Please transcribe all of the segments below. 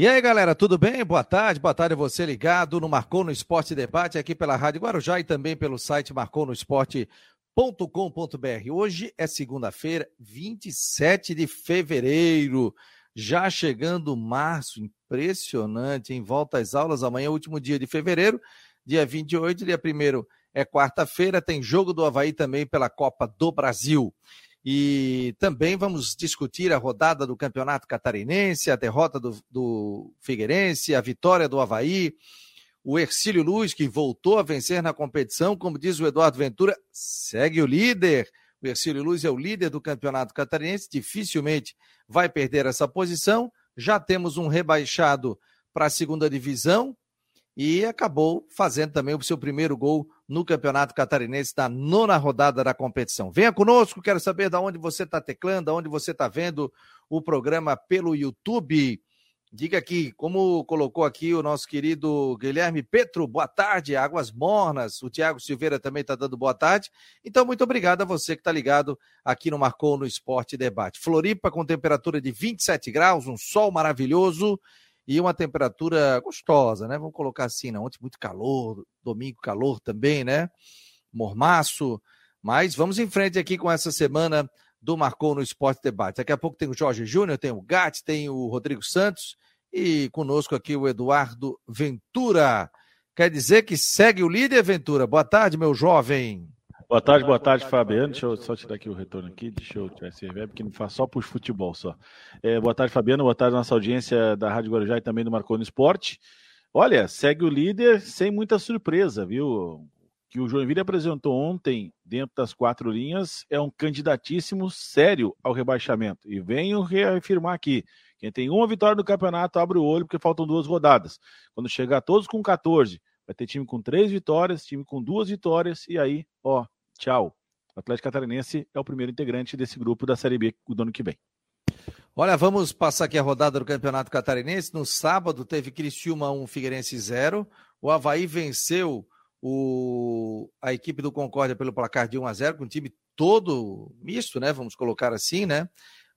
E aí, galera, tudo bem? Boa tarde, boa tarde a você ligado no Marcou no Esporte Debate aqui pela Rádio Guarujá e também pelo site marconosport.com.br. Hoje é segunda-feira, 27 de fevereiro, já chegando março, impressionante, em volta às aulas, amanhã último dia de fevereiro, dia 28, dia 1 é quarta-feira, tem jogo do Havaí também pela Copa do Brasil. E também vamos discutir a rodada do Campeonato Catarinense, a derrota do, do Figueirense, a vitória do Havaí, o Ercílio Luz, que voltou a vencer na competição, como diz o Eduardo Ventura, segue o líder. O Ercílio Luz é o líder do Campeonato Catarinense, dificilmente vai perder essa posição. Já temos um rebaixado para a segunda divisão e acabou fazendo também o seu primeiro gol no Campeonato Catarinense da nona rodada da competição. Venha conosco, quero saber de onde você está teclando, onde você está vendo o programa pelo YouTube. Diga aqui, como colocou aqui o nosso querido Guilherme Petro, boa tarde, Águas Mornas. O Tiago Silveira também está dando boa tarde. Então, muito obrigado a você que está ligado aqui no Marcou no Esporte Debate. Floripa com temperatura de 27 graus, um sol maravilhoso e uma temperatura gostosa, né? Vamos colocar assim, né? Ontem muito calor, domingo calor também, né? Mormaço. Mas vamos em frente aqui com essa semana do Marcou no Esporte Debate. Daqui a pouco tem o Jorge Júnior, tem o Gatti, tem o Rodrigo Santos e conosco aqui o Eduardo Ventura. Quer dizer que segue o líder, Ventura. Boa tarde, meu jovem. Boa tarde, boa tarde, Fabiano. Deixa eu só tirar aqui o retorno aqui, deixa eu tirar esse reverb, que não faz só por futebol só. É, boa tarde, Fabiano. Boa tarde, nossa audiência da Rádio Guarujá e também do Marconi Esporte. Olha, segue o líder sem muita surpresa, viu? Que o Joinville apresentou ontem, dentro das quatro linhas, é um candidatíssimo sério ao rebaixamento. E venho reafirmar aqui: quem tem uma vitória no campeonato abre o olho, porque faltam duas rodadas. Quando chegar todos com 14, vai ter time com três vitórias, time com duas vitórias, e aí, ó, Tchau. O Atlético Catarinense é o primeiro integrante desse grupo da Série B do ano que vem. Olha, vamos passar aqui a rodada do Campeonato Catarinense. No sábado teve Criciúma 1, Figueirense 0. O Havaí venceu o... a equipe do Concórdia pelo placar de 1 a 0 com um time todo misto, né? Vamos colocar assim, né?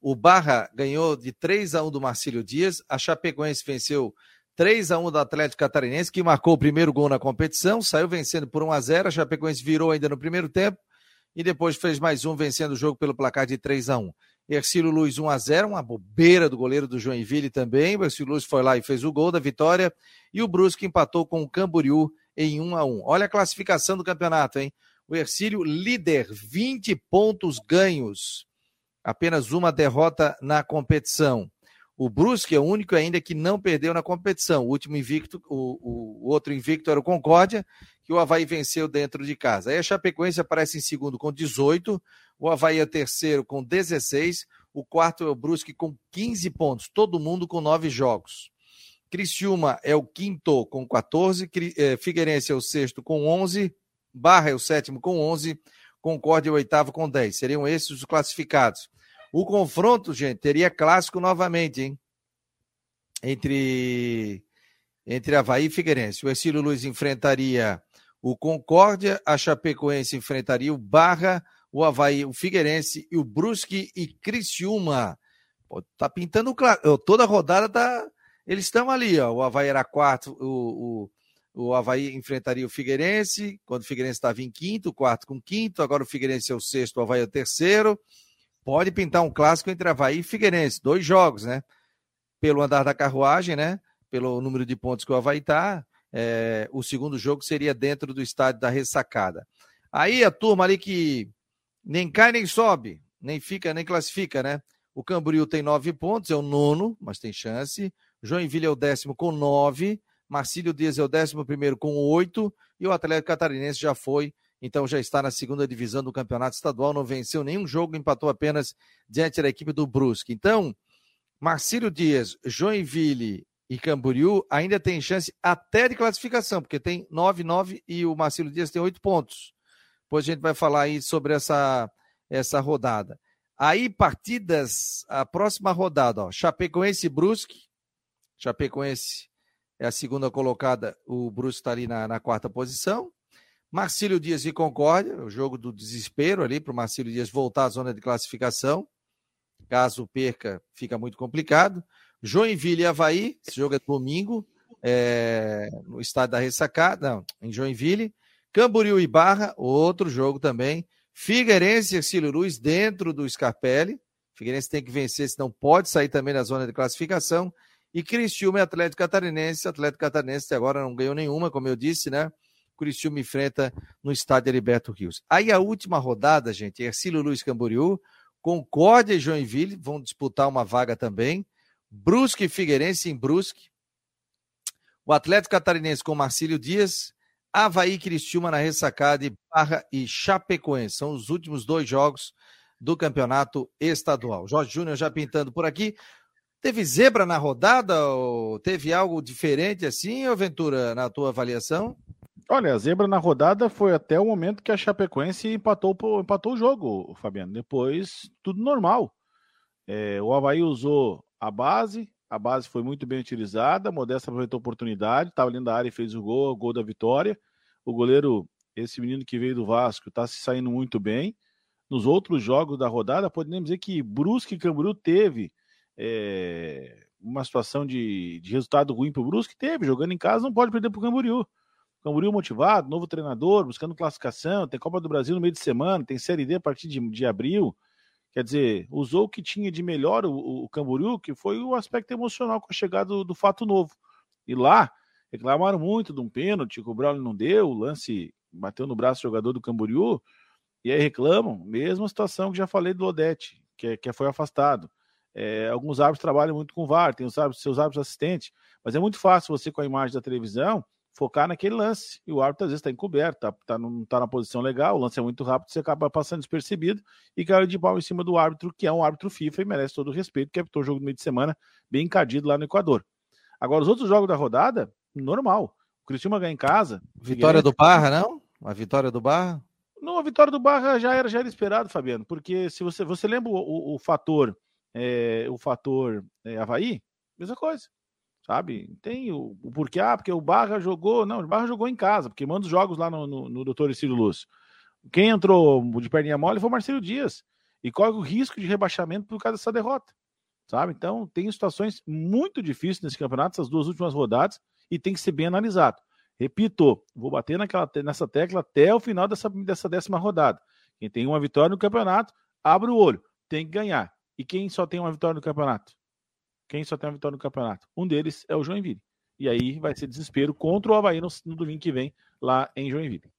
O Barra ganhou de 3 a 1 do Marcílio Dias. A Chapecoense venceu 3 a 1 do Atlético Catarinense, que marcou o primeiro gol na competição, saiu vencendo por 1 a 0 a Chapecoense virou ainda no primeiro tempo e depois fez mais um vencendo o jogo pelo placar de 3 a 1 Ercílio Luiz 1 a 0 uma bobeira do goleiro do Joinville também, o Ercílio Luiz foi lá e fez o gol da vitória e o Brusque empatou com o Camboriú em 1 a 1 Olha a classificação do campeonato, hein? O Ercílio líder, 20 pontos ganhos, apenas uma derrota na competição. O Brusque é o único ainda que não perdeu na competição. O último invicto, o, o outro invicto era o Concórdia, que o Havaí venceu dentro de casa. Aí a Chapecoense aparece em segundo com 18, o Havaí é terceiro com 16, o quarto é o Brusque com 15 pontos, todo mundo com nove jogos. Criciúma é o quinto com 14, eh, Figueirense é o sexto com 11, Barra é o sétimo com 11, Concórdia é o oitavo com 10. Seriam esses os classificados. O confronto, gente, teria clássico novamente, hein? Entre, entre Havaí e Figueirense. O Ercílio Luiz enfrentaria o Concórdia, a Chapecoense enfrentaria o Barra, o Havaí, o Figueirense e o Brusque e Criciúma. Pô, tá pintando claro. Toda rodada tá. Eles estão ali, ó. O Havaí era quarto, o, o, o Havaí enfrentaria o Figueirense, quando o Figueirense estava em quinto, quarto com quinto, agora o Figueirense é o sexto, o Havaí é o terceiro pode pintar um clássico entre Havaí e Figueirense. Dois jogos, né? Pelo andar da carruagem, né? Pelo número de pontos que o Havaí está. É, o segundo jogo seria dentro do estádio da ressacada. Aí a turma ali que nem cai nem sobe, nem fica nem classifica, né? O Camboriú tem nove pontos, é o nono, mas tem chance. Joinville é o décimo com nove. Marcílio Dias é o décimo primeiro com oito. E o Atlético Catarinense já foi então já está na segunda divisão do campeonato estadual, não venceu nenhum jogo, empatou apenas diante da equipe do Brusque. Então, Marcílio Dias, Joinville e Camboriú ainda tem chance até de classificação, porque tem 9, 9 e o Marcílio Dias tem 8 pontos. Depois a gente vai falar aí sobre essa, essa rodada. Aí, partidas, a próxima rodada, ó, Chapecoense e Brusque. Chapecoense é a segunda colocada, o Brusque está ali na, na quarta posição. Marcílio Dias e Concórdia, o jogo do desespero ali para o Marcílio Dias voltar à zona de classificação. Caso perca, fica muito complicado. Joinville e Havaí, esse jogo é domingo, é, no estádio da Ressacada, não, em Joinville. Camboriú e Barra, outro jogo também. Figueirense e Ercílio Luz dentro do Scarpelli. Figueirense tem que vencer, senão pode sair também da zona de classificação. E Cristiúma e Atlético Catarinense. Atlético Catarinense até agora não ganhou nenhuma, como eu disse, né? Cristiúma enfrenta no estádio Heriberto Rios. Aí a última rodada, gente, Ercílio Luiz Camboriú, Concórdia e Joinville vão disputar uma vaga também. Brusque e Figueirense em Brusque. O Atlético Catarinense com Marcílio Dias. Havaí Cristiúma na ressacada e Barra e Chapecoense. São os últimos dois jogos do campeonato estadual. Jorge Júnior já pintando por aqui. Teve zebra na rodada? Ou teve algo diferente assim, ou Ventura, na tua avaliação? Olha, a zebra na rodada foi até o momento que a Chapecoense empatou, empatou o jogo, Fabiano. Depois, tudo normal. É, o Havaí usou a base, a base foi muito bem utilizada, Modesta aproveitou a oportunidade, estava ali da área e fez o gol, o gol da vitória. O goleiro, esse menino que veio do Vasco, está se saindo muito bem. Nos outros jogos da rodada, podemos dizer que Brusque e Camboriú teve é, uma situação de, de resultado ruim para o Brusque, teve, jogando em casa não pode perder para o Camboriú. Camboriú motivado, novo treinador, buscando classificação, tem Copa do Brasil no meio de semana, tem Série D a partir de, de abril. Quer dizer, usou o que tinha de melhor o, o Camboriú, que foi o aspecto emocional com a chegada do, do fato novo. E lá, reclamaram muito de um pênalti, o Braulio não deu, o lance bateu no braço do jogador do Camboriú, e aí reclamam, mesma situação que já falei do Odete, que, é, que foi afastado. É, alguns árbitros trabalham muito com VAR, tem os árbitros, seus árbitros assistentes, mas é muito fácil você, com a imagem da televisão, focar naquele lance. E o árbitro às vezes está encoberto, tá, tá, não está na posição legal, o lance é muito rápido, você acaba passando despercebido e caiu de pau em cima do árbitro, que é um árbitro FIFA e merece todo o respeito, que apitou o jogo no meio de semana, bem encardido lá no Equador. Agora, os outros jogos da rodada, normal. O Cristiano ganha em casa. Vitória do Barra, não? A vitória do Barra? Não, a vitória do Barra já era, já era esperado, Fabiano, porque se você, você lembra o, o, o fator, é, o fator é, Havaí, mesma coisa sabe? Tem o, o, porquê, ah, porque o Barra jogou, não, o Barra jogou em casa, porque manda os jogos lá no, no, no Doutor Ciro Lúcio. Quem entrou de perninha mole foi o Marcelo Dias, e corre o risco de rebaixamento por causa dessa derrota, sabe? Então, tem situações muito difíceis nesse campeonato, essas duas últimas rodadas, e tem que ser bem analisado. Repito, vou bater naquela, nessa tecla até o final dessa, dessa décima rodada. Quem tem uma vitória no campeonato, abre o olho, tem que ganhar. E quem só tem uma vitória no campeonato? Quem só tem uma vitória no campeonato? Um deles é o Joinville. E aí vai ser desespero contra o Havaí no, no domingo que vem, lá em Joinville.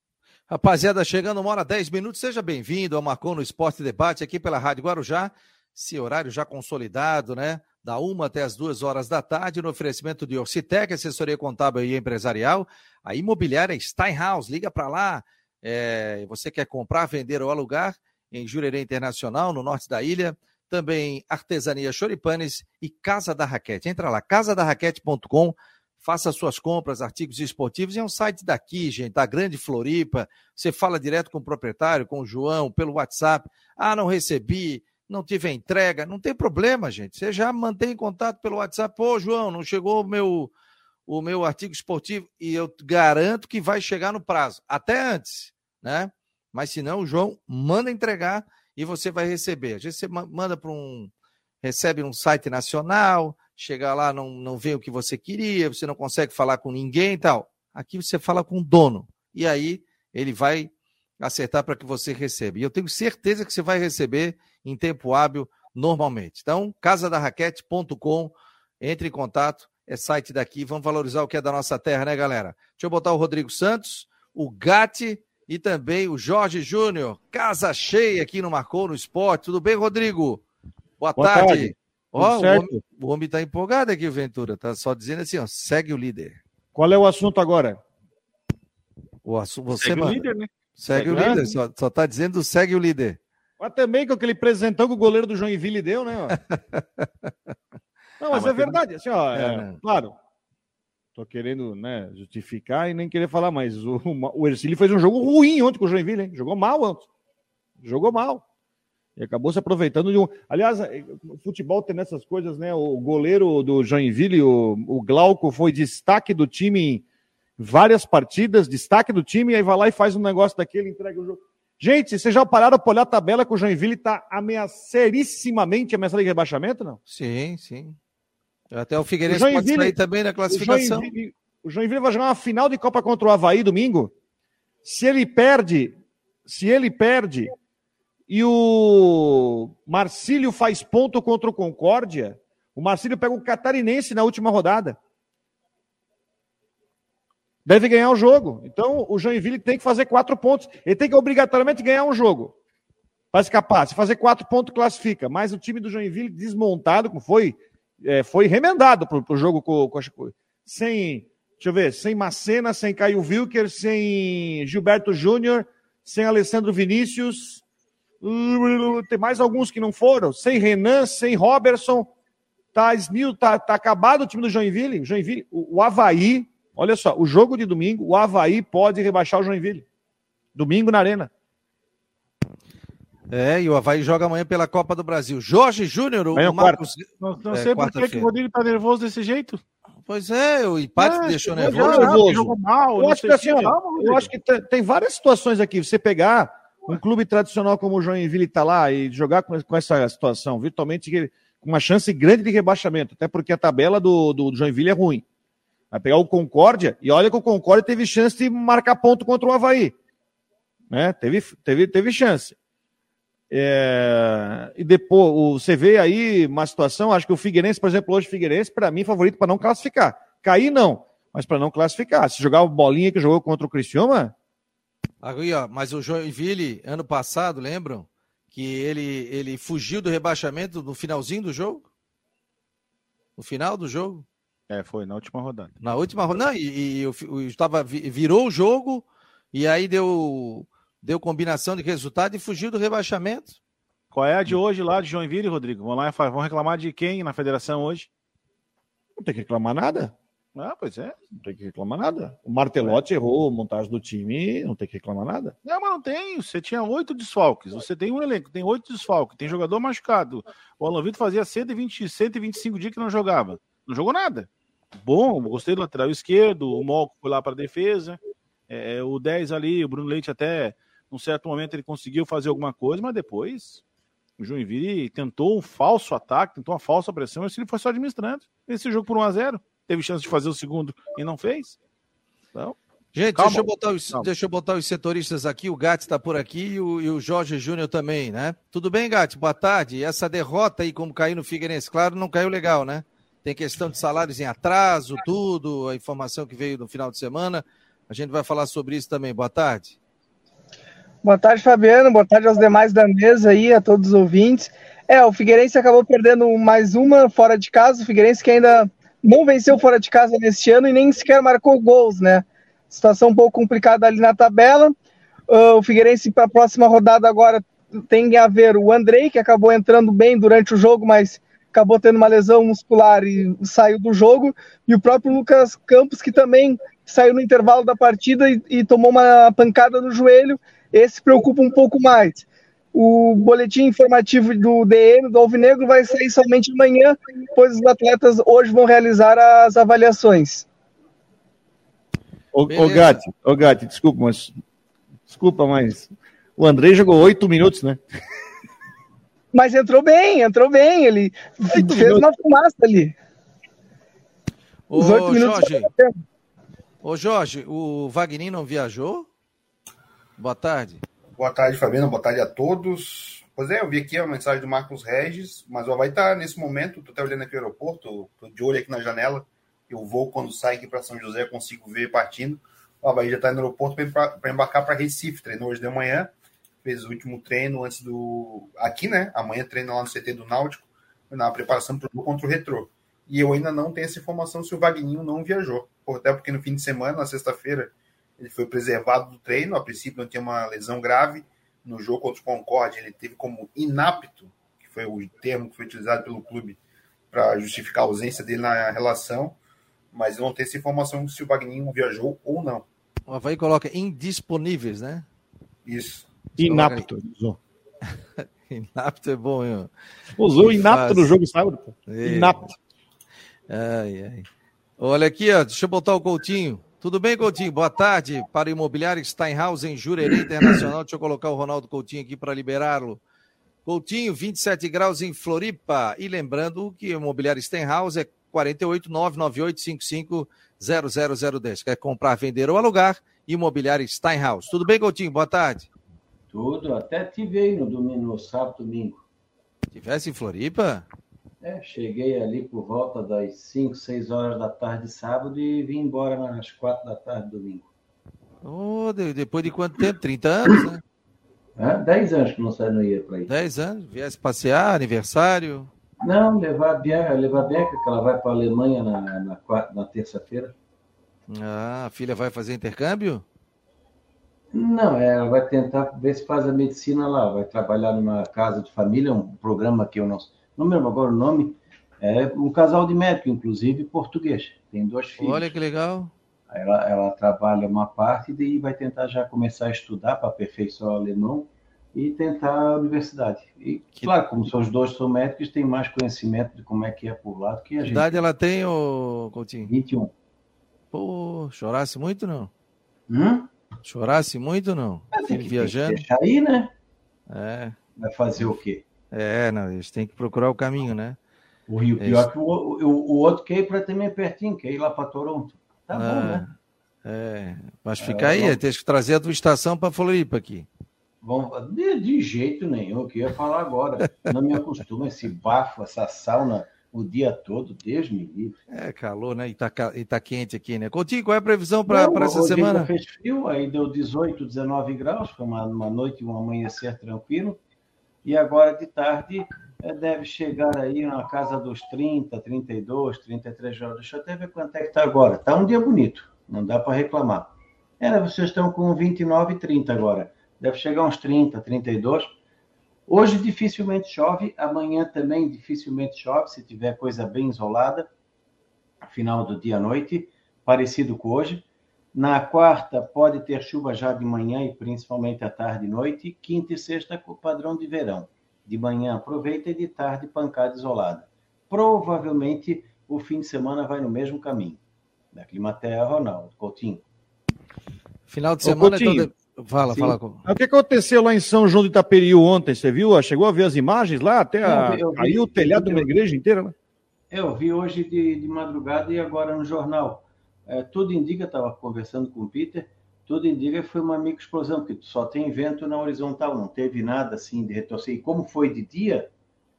Rapaziada, chegando uma hora 10 minutos, seja bem-vindo ao Marcon no Esporte Debate aqui pela Rádio Guarujá. Esse horário já consolidado, né? Da uma até as duas horas da tarde, no oferecimento de Orcitec, assessoria contábil e empresarial. A imobiliária Steinhaus, liga para lá. É, você quer comprar, vender ou alugar em Jurerê Internacional, no norte da ilha também Artesania Choripanes e Casa da Raquete. Entra lá, casadarraquete.com, faça suas compras, artigos esportivos, é um site daqui, gente, da Grande Floripa. Você fala direto com o proprietário, com o João, pelo WhatsApp. Ah, não recebi, não tive a entrega. Não tem problema, gente. Você já mantém contato pelo WhatsApp. Pô, João, não chegou o meu, o meu artigo esportivo e eu garanto que vai chegar no prazo, até antes, né? Mas se não, o João manda entregar e você vai receber. Às vezes você manda para um. recebe um site nacional, chega lá, não, não vê o que você queria, você não consegue falar com ninguém e tal. Aqui você fala com o dono. E aí ele vai acertar para que você receba. E eu tenho certeza que você vai receber em tempo hábil normalmente. Então, casadarraquete.com, entre em contato, é site daqui, vamos valorizar o que é da nossa terra, né, galera? Deixa eu botar o Rodrigo Santos, o Gatti e também o Jorge Júnior, casa cheia aqui no Marcou no Esporte. Tudo bem, Rodrigo? Boa, Boa tarde. tarde. Ó, o homem está empolgado aqui, Ventura. Tá só dizendo assim, ó, segue o líder. Qual é o assunto agora? O assunto, você segue manda. o líder, né? Segue, segue o líder, só, só tá dizendo segue o líder. Mas também com aquele presentão que o goleiro do Joinville deu, né? Não, mas, ah, mas é verdade, assim, ó, é, é, claro, Tô querendo né, justificar e nem querer falar, mas o, o Ercílio fez um jogo ruim ontem com o Joinville, hein? Jogou mal ontem. Jogou mal. E acabou se aproveitando de um. Aliás, é, futebol tem essas coisas, né? O goleiro do Joinville, o, o Glauco, foi destaque do time em várias partidas, destaque do time, aí vai lá e faz um negócio daquele, entrega o jogo. Gente, vocês já pararam para olhar a tabela que o Joinville está ameaçarissimamente ameaçado de rebaixamento, não? Sim, sim. Até o Figueirense o pode sair também na classificação. O Joinville, o Joinville vai jogar uma final de Copa contra o Havaí domingo. Se ele perde, se ele perde e o Marcílio faz ponto contra o Concórdia, o Marcílio pega o Catarinense na última rodada. Deve ganhar o jogo. Então, o Joinville tem que fazer quatro pontos. Ele tem que obrigatoriamente ganhar um jogo para escapar. Se fazer quatro pontos, classifica. Mas o time do Joinville desmontado, como foi, é, foi remendado para o jogo com, com, sem, deixa eu ver, sem Macena, sem Caio Wilker, sem Gilberto Júnior, sem Alessandro Vinícius. Tem mais alguns que não foram. Sem Renan, sem Robertson. Tá, Snil, tá, tá acabado o time do Joinville. Joinville, o, o Havaí, olha só, o jogo de domingo, o Havaí pode rebaixar o Joinville. Domingo na Arena. É, e o Havaí joga amanhã pela Copa do Brasil. Jorge Júnior, o é Marcos. Não, não é, sei por que, que o Rodrigo tá nervoso desse jeito. Pois é, o empate é, deixou nervoso. nervoso. Jogou mal, eu acho que, assim, ó, eu acho que tem várias situações aqui. Você pegar um clube tradicional como o Joinville está lá e jogar com, com, essa situação, virtualmente com uma chance grande de rebaixamento, até porque a tabela do, do Joinville é ruim. Vai pegar o Concórdia, e olha que o Concórdia teve chance de marcar ponto contra o Havaí. Né? Teve, teve, teve chance. É, e depois, você vê aí uma situação, acho que o Figueirense, por exemplo, hoje o Figueirense, para mim, favorito para não classificar. Cair, não, mas para não classificar. Se jogar o bolinha que jogou contra o Criciúma. Aí, ó, mas o Joinville, ano passado, lembram? Que ele, ele fugiu do rebaixamento no finalzinho do jogo? No final do jogo? É, foi na última rodada. Na última rodada. E, e, e, tava, virou o jogo e aí deu deu combinação de resultado e fugiu do rebaixamento. Qual é a de hoje lá de Joinville, Rodrigo? Vamos lá, vamos reclamar de quem na federação hoje? Não tem que reclamar nada. Ah, pois é. Não tem que reclamar nada. O Martelotti é. errou a montagem do time, não tem que reclamar nada. Não, mas não tem. Você tinha oito desfalques. Você tem um elenco, tem oito desfalques, tem jogador machucado. O Alan Vitor fazia 120, 125 dias que não jogava. Não jogou nada. Bom, gostei do lateral esquerdo, o Molco foi lá para a defesa. É, o 10 ali, o Bruno Leite até num certo momento ele conseguiu fazer alguma coisa, mas depois o Joinville tentou um falso ataque, tentou uma falsa pressão, e ele foi só administrando. Esse jogo por 1 a 0 teve chance de fazer o segundo e não fez. Então, Gente, deixa eu, botar os, deixa eu botar os setoristas aqui. O Gatti está por aqui e o, e o Jorge Júnior também, né? Tudo bem, Gatti? Boa tarde. Essa derrota aí, como caiu no Figueirense, claro, não caiu legal, né? Tem questão de salários em atraso, tudo, a informação que veio no final de semana. A gente vai falar sobre isso também. Boa tarde. Boa tarde, Fabiano. Boa tarde aos demais da mesa aí, a todos os ouvintes. É, o Figueirense acabou perdendo mais uma fora de casa. O Figueirense que ainda não venceu fora de casa neste ano e nem sequer marcou gols, né? Situação um pouco complicada ali na tabela. Uh, o Figueirense para a próxima rodada agora tem a ver o Andrei, que acabou entrando bem durante o jogo, mas acabou tendo uma lesão muscular e saiu do jogo. E o próprio Lucas Campos, que também saiu no intervalo da partida e, e tomou uma pancada no joelho esse preocupa um pouco mais. O boletim informativo do DM, do Alvinegro, vai sair somente amanhã, pois os atletas hoje vão realizar as avaliações. Ô, ô Gatti, ô Gatti, desculpa, mas. Desculpa, mas. O André jogou oito minutos, né? Mas entrou bem, entrou bem. Ele oito fez minutos. uma fumaça ali. Os oito minutos. Jorge, ô Jorge, o Wagner não viajou? Boa tarde. Boa tarde, Fabiano. Boa tarde a todos. Pois é, eu vi aqui a mensagem do Marcos Regis, mas o Havaí está nesse momento, tu tá olhando aqui o aeroporto, tô de olho aqui na janela, eu vou quando sai aqui para São José, consigo ver partindo. O Havaí já está no aeroporto para embarcar para Recife, treinou hoje de manhã, fez o último treino antes do. Aqui, né? Amanhã treina lá no CT do Náutico, na preparação para o contra o Retrô. E eu ainda não tenho essa informação se o Vagninho não viajou. Até porque no fim de semana, na sexta-feira, ele foi preservado do treino, a princípio não tinha uma lesão grave. No jogo contra o Concorde, ele teve como inapto, que foi o termo que foi utilizado pelo clube para justificar a ausência dele na relação, mas não tem essa informação se o Wagner viajou ou não. O Havaí coloca indisponíveis, né? Isso. Inapto. inapto é bom, hein? Usou que inapto faz... no jogo sábado. Inapto. Ai, ai. Olha aqui, ó, deixa eu botar o Coutinho. Tudo bem, Coutinho? Boa tarde para o Imobiliário Steinhaus em Jurerê Internacional. Deixa eu colocar o Ronaldo Coutinho aqui para liberá-lo. Coutinho, 27 graus em Floripa. E lembrando que o Imobiliário Steinhaus é 48 998 55 00010. Quer comprar, vender ou alugar? Imobiliária Steinhaus. Tudo bem, Coutinho? Boa tarde. Tudo, até tive aí no domingo, no sábado, domingo. Tivesse em Floripa? É, cheguei ali por volta das 5, 6 horas da tarde de sábado e vim embora nas 4 da tarde domingo. Oh, depois de quanto tempo? 30 anos, né? É, 10 anos que não sai no ia para aí. 10 anos? Viesse passear, aniversário? Não, levar a Bianca, levar a Bianca, que ela vai para a Alemanha na, na, na terça-feira. Ah, a filha vai fazer intercâmbio? Não, é, ela vai tentar ver se faz a medicina lá, vai trabalhar numa casa de família, um programa que eu não, não lembro agora o nome, é um casal de médico, inclusive, português, tem dois filhos. Olha que legal. Ela, ela trabalha uma parte e daí vai tentar já começar a estudar para aperfeiçoar o alemão e tentar a universidade. E, que... claro, como são os dois são médicos, tem mais conhecimento de como é que é por lá do que a que gente. idade ela tem, ô Coutinho? 21. Pô, chorasse muito não? Hum? Chorasse muito não? Tem que, viajando? Deixar aí, né? É. Vai fazer o quê? É, não, eles têm que procurar o caminho, né? O Rio, pior eles... que o, o, o outro quer ir para também pertinho, quer ir lá para Toronto. Tá ah, bom, né? É, mas fica é, aí, vamos... tem que trazer a tua estação para Floripa aqui. Vamos, de, de, jeito nenhum, que eu ia falar agora. Não me acostumo esse bafo, essa sauna o dia todo, Deus me livre. É calor, né? E tá, e tá quente aqui, né? Coutinho, qual é a previsão para essa semana? Fez frio, aí deu 18, 19 graus, foi uma, uma noite e um amanhecer tranquilo. E agora de tarde é, deve chegar aí na casa dos 30, 32, 33 graus. Deixa eu até ver quanto é que tá agora. Tá um dia bonito, não dá para reclamar. Era, vocês estão com 29 e 30 agora. Deve chegar uns 30, 32 Hoje dificilmente chove, amanhã também dificilmente chove, se tiver coisa bem isolada, final do dia à noite, parecido com hoje. Na quarta, pode ter chuva já de manhã e principalmente à tarde e noite. Quinta e sexta, com padrão de verão. De manhã aproveita e de tarde pancada isolada. Provavelmente o fim de semana vai no mesmo caminho. Da Climaterra, Ronaldo Coutinho. Final de semana, então, Fala, Sim. fala. O que aconteceu lá em São João de Itaperiú ontem? Você viu? Chegou a ver as imagens lá? Até a... caiu o telhado de uma igreja inteira, né? Eu vi hoje de, de madrugada e agora no jornal. É, tudo indica, estava conversando com o Peter, tudo indica que foi uma microexplosão, porque só tem vento na horizontal, não teve nada assim de retorcer. E como foi de dia,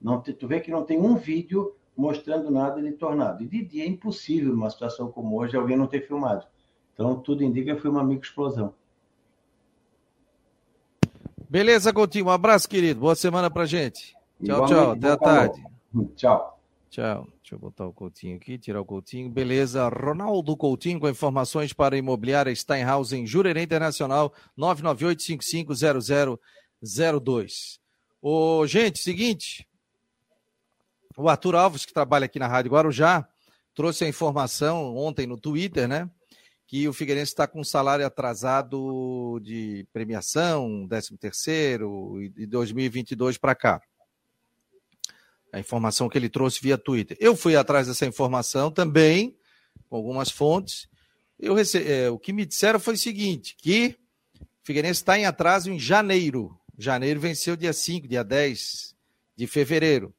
não te, tu vê que não tem um vídeo mostrando nada de tornado. E de dia é impossível, numa situação como hoje, alguém não ter filmado. Então, tudo indica que foi uma microexplosão. Beleza, Coutinho. Um abraço, querido. Boa semana pra gente. Tchau, tchau. Até a tarde. Tchau. Tchau. Deixa eu botar o Coutinho aqui, tirar o Coutinho. Beleza. Ronaldo Coutinho com informações para a imobiliária Steinhaus em Jurerê Internacional, 998-550002. Ô, gente, seguinte. O Arthur Alves, que trabalha aqui na Rádio Guarujá, trouxe a informação ontem no Twitter, né? que o Figueirense está com um salário atrasado de premiação, 13 terceiro, de 2022 para cá. A informação que ele trouxe via Twitter. Eu fui atrás dessa informação também, com algumas fontes. Eu rece... É, o que me disseram foi o seguinte, que Figueirense está em atraso em janeiro. Janeiro venceu dia 5, dia 10 de fevereiro.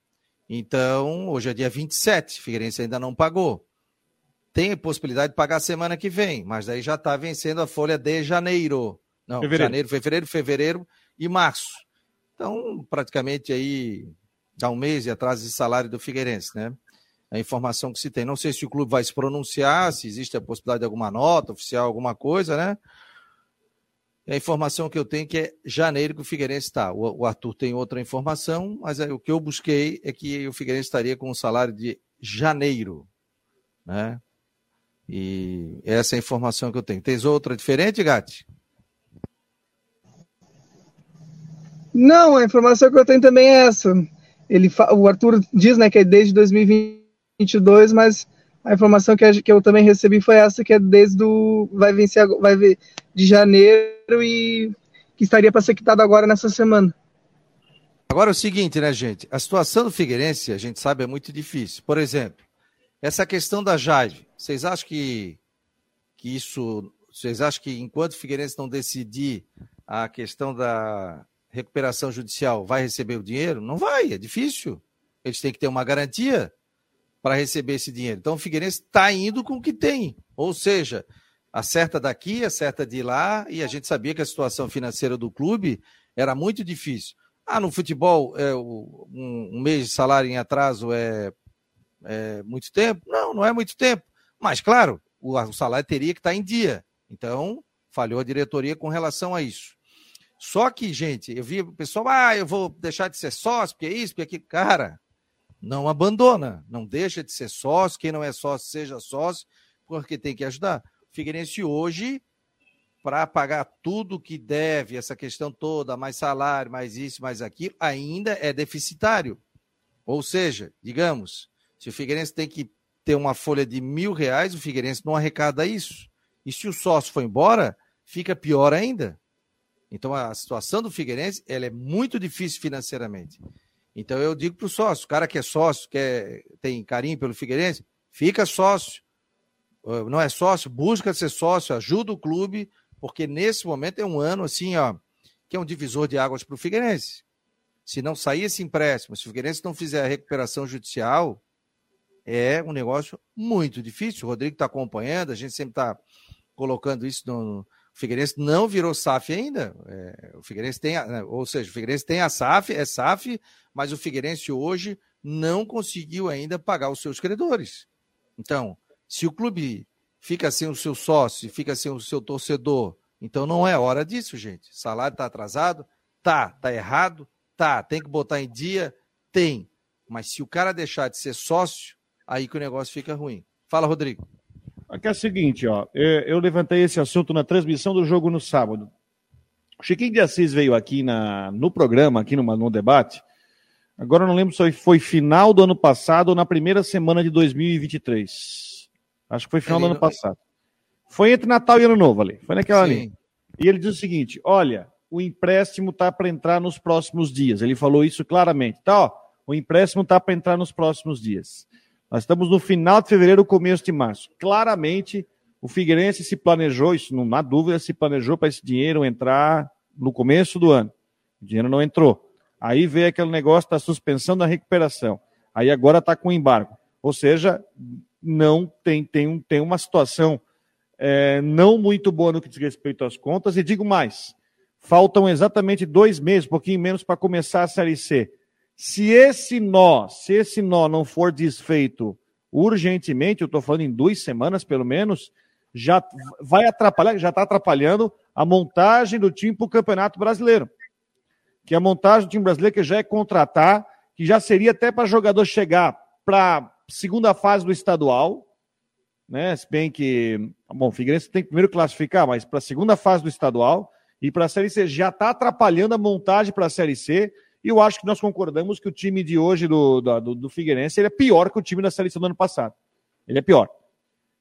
Então, hoje é dia 27, o Figueirense ainda não pagou tem possibilidade de pagar semana que vem, mas daí já está vencendo a folha de janeiro. Não, fevereiro. janeiro, fevereiro, fevereiro e março. Então, praticamente aí dá um mês de atraso de salário do Figueirense, né? A informação que se tem. Não sei se o clube vai se pronunciar, se existe a possibilidade de alguma nota oficial, alguma coisa, né? a informação que eu tenho é que é janeiro que o Figueirense está. O Arthur tem outra informação, mas o que eu busquei é que o Figueirense estaria com um salário de janeiro, né? E essa é a informação que eu tenho. Tens outra diferente, Gatti? Não, a informação que eu tenho também é essa. Ele, o Arthur diz né, que é desde 2022, mas a informação que, que eu também recebi foi essa, que é desde o. vai vencer vai ver de janeiro e que estaria para ser quitado agora nessa semana. Agora é o seguinte, né, gente? A situação do Figueirense, a gente sabe, é muito difícil. Por exemplo, essa questão da Jade, vocês acham que, que isso. Vocês acham que enquanto o Figueirense não decidir a questão da recuperação judicial, vai receber o dinheiro? Não vai, é difícil. Eles têm que ter uma garantia. para receber esse dinheiro. Então o Figueirense está indo com o que tem. Ou seja, acerta daqui, acerta de lá, e a gente sabia que a situação financeira do clube era muito difícil. Ah, no futebol, é, um, um mês de salário em atraso é, é, muito tempo? Não, não é muito tempo. Mas, claro, o, o salário teria que estar em dia. Então, falhou a diretoria com relação a isso. Só que, gente, eu vi o pessoal, ah, eu vou deixar de ser sócio, porque é isso, porque é aquilo. Cara, não abandona, não deixa de ser sócio. Quem não é sócio, seja sócio, porque tem que ajudar. O Figueirense hoje, para pagar tudo que deve, essa questão toda, mais salário, mais isso, mais aquilo, ainda é deficitário. Ou seja, digamos, se o Figueirense tem que ter uma folha de mil reais, o Figueirense não arrecada isso. E se o sócio for embora, fica pior ainda. Então a situação do Figueirense ela é muito difícil financeiramente. Então eu digo para o sócio, o cara que é sócio, quer, tem carinho pelo Figueirense, fica sócio. Não é sócio, busca ser sócio, ajuda o clube, porque nesse momento é um ano assim, ó, que é um divisor de águas para o Figueirense. Se não sair esse empréstimo, se o Figueirense não fizer a recuperação judicial, é um negócio muito difícil. O Rodrigo está acompanhando, a gente sempre está colocando isso no, o Figueirense não virou SAF ainda. É, o Figueirense tem, né, ou seja, o Figueirense tem a SAF, é SAF, mas o Figueirense hoje não conseguiu ainda pagar os seus credores. Então, se o clube fica sem o seu sócio, fica sem o seu torcedor, então não é hora disso, gente. Salário está atrasado, tá, tá errado, tá, tem que botar em dia, tem. Mas se o cara deixar de ser sócio, aí que o negócio fica ruim. Fala, Rodrigo. Aqui é o seguinte, ó, eu levantei esse assunto na transmissão do jogo no sábado. O Chiquinho de Assis veio aqui na, no programa, aqui no, no debate. Agora eu não lembro se foi final do ano passado ou na primeira semana de 2023. Acho que foi final ele do ano não... passado. Foi entre Natal e Ano Novo ali. Foi naquela Sim. ali. E ele diz o seguinte: olha, o empréstimo tá para entrar nos próximos dias. Ele falou isso claramente. Tá, ó, o empréstimo tá para entrar nos próximos dias. Nós estamos no final de fevereiro, começo de março. Claramente, o Figueirense se planejou, isso não há dúvida, se planejou para esse dinheiro entrar no começo do ano. O dinheiro não entrou. Aí veio aquele negócio da suspensão da recuperação. Aí agora está com embargo. Ou seja, não tem, tem, tem uma situação é, não muito boa no que diz respeito às contas. E digo mais: faltam exatamente dois meses, um pouquinho menos, para começar a Série C. Se esse nó, se esse nó não for desfeito urgentemente, eu estou falando em duas semanas pelo menos, já vai atrapalhar, já está atrapalhando a montagem do time para o Campeonato Brasileiro. Que a montagem do time brasileiro que já é contratar, que já seria até para jogador chegar para segunda fase do estadual, né? Se bem que, bom, o Figueirense tem que primeiro classificar, mas para a segunda fase do estadual e para a Série C já está atrapalhando a montagem para a Série C e eu acho que nós concordamos que o time de hoje do, do, do Figueirense ele é pior que o time da seleção do ano passado. Ele é pior.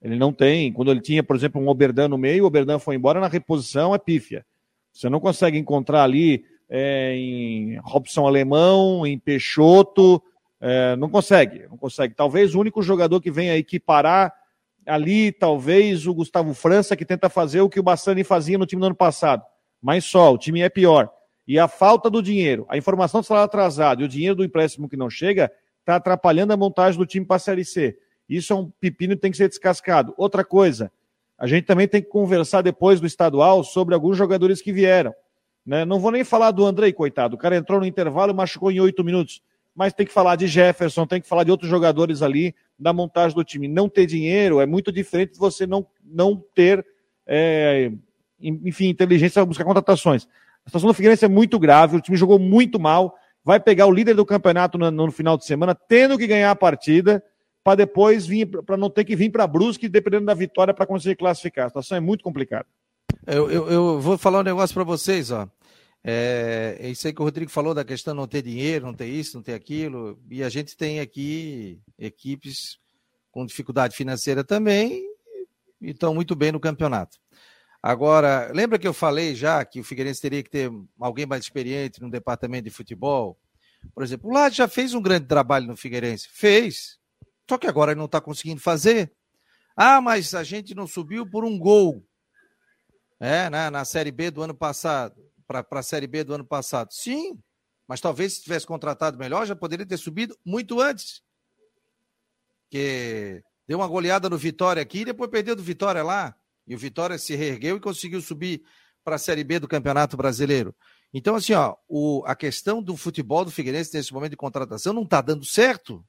Ele não tem. Quando ele tinha, por exemplo, um Oberdan no meio, o Oberdan foi embora na reposição, é pífia. Você não consegue encontrar ali é, em Robson Alemão, em Peixoto. É, não consegue, não consegue. Talvez o único jogador que venha equiparar ali, talvez o Gustavo França, que tenta fazer o que o Bassani fazia no time do ano passado. Mas só, o time é pior e a falta do dinheiro, a informação do salário atrasado e o dinheiro do empréstimo que não chega, está atrapalhando a montagem do time para a Série C. Isso é um pepino que tem que ser descascado. Outra coisa, a gente também tem que conversar depois do estadual sobre alguns jogadores que vieram. Né? Não vou nem falar do Andrei, coitado. O cara entrou no intervalo e machucou em oito minutos. Mas tem que falar de Jefferson, tem que falar de outros jogadores ali da montagem do time. Não ter dinheiro é muito diferente de você não, não ter, é, enfim, inteligência para buscar contratações. A situação do Figueirense é muito grave, o time jogou muito mal, vai pegar o líder do campeonato no, no final de semana, tendo que ganhar a partida, para depois vir, para não ter que vir para Brusque, dependendo da vitória, para conseguir classificar. A situação é muito complicada. Eu, eu, eu vou falar um negócio para vocês, ó. É, isso aí que o Rodrigo falou da questão de não ter dinheiro, não ter isso, não ter aquilo. E a gente tem aqui equipes com dificuldade financeira também e estão muito bem no campeonato. Agora, lembra que eu falei já que o Figueirense teria que ter alguém mais experiente no departamento de futebol? Por exemplo, o Lade já fez um grande trabalho no Figueirense. Fez. Só que agora ele não está conseguindo fazer. Ah, mas a gente não subiu por um gol. É, na, na Série B do ano passado. Para a Série B do ano passado. Sim. Mas talvez se tivesse contratado melhor, já poderia ter subido muito antes. que deu uma goleada no Vitória aqui e depois perdeu do Vitória lá. E o Vitória se reergueu e conseguiu subir para a Série B do Campeonato Brasileiro. Então, assim, ó, o, a questão do futebol do Figueirense nesse momento de contratação não está dando certo.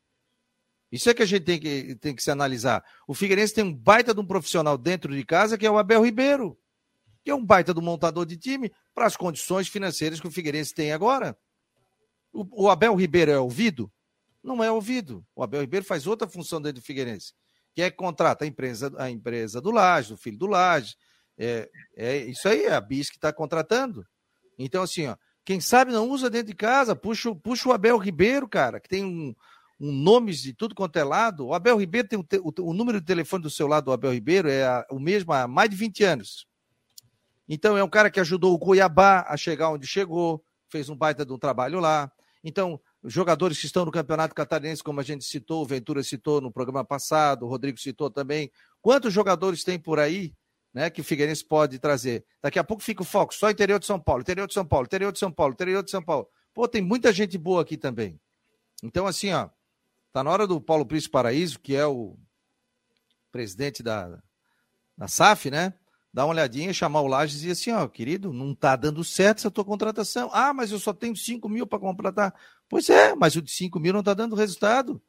Isso é que a gente tem que, tem que se analisar. O Figueirense tem um baita de um profissional dentro de casa, que é o Abel Ribeiro, que é um baita do montador de time para as condições financeiras que o Figueirense tem agora. O, o Abel Ribeiro é ouvido? Não é ouvido. O Abel Ribeiro faz outra função dentro do Figueirense, que é que contrata a empresa, a empresa do Laje, o filho do Laje. É, é, isso aí é a BIS que está contratando. Então, assim, ó, quem sabe não usa dentro de casa, puxa, puxa o Abel Ribeiro, cara, que tem um, um nomes de tudo quanto é lado. O Abel Ribeiro tem o, o, o número de telefone do seu lado do Abel Ribeiro é a, o mesmo há mais de 20 anos. Então, é um cara que ajudou o Cuiabá a chegar onde chegou, fez um baita de um trabalho lá. Então, jogadores que estão no Campeonato Catarinense, como a gente citou, o Ventura citou no programa passado, o Rodrigo citou também. Quantos jogadores tem por aí né, que o Figueirense pode trazer? Daqui a pouco fica o foco só interior de São Paulo, interior de São Paulo, interior de São Paulo, interior de São Paulo. Pô, tem muita gente boa aqui também. Então, assim, ó, tá na hora do Paulo Príncipe Paraíso, que é o presidente da, da SAF, né? Dar uma olhadinha, chamar o Lages e dizer assim, ó, querido, não tá dando certo essa tua contratação. Ah, mas eu só tenho 5 mil para contratar. Pois é, mas o de 5 mil não está dando resultado.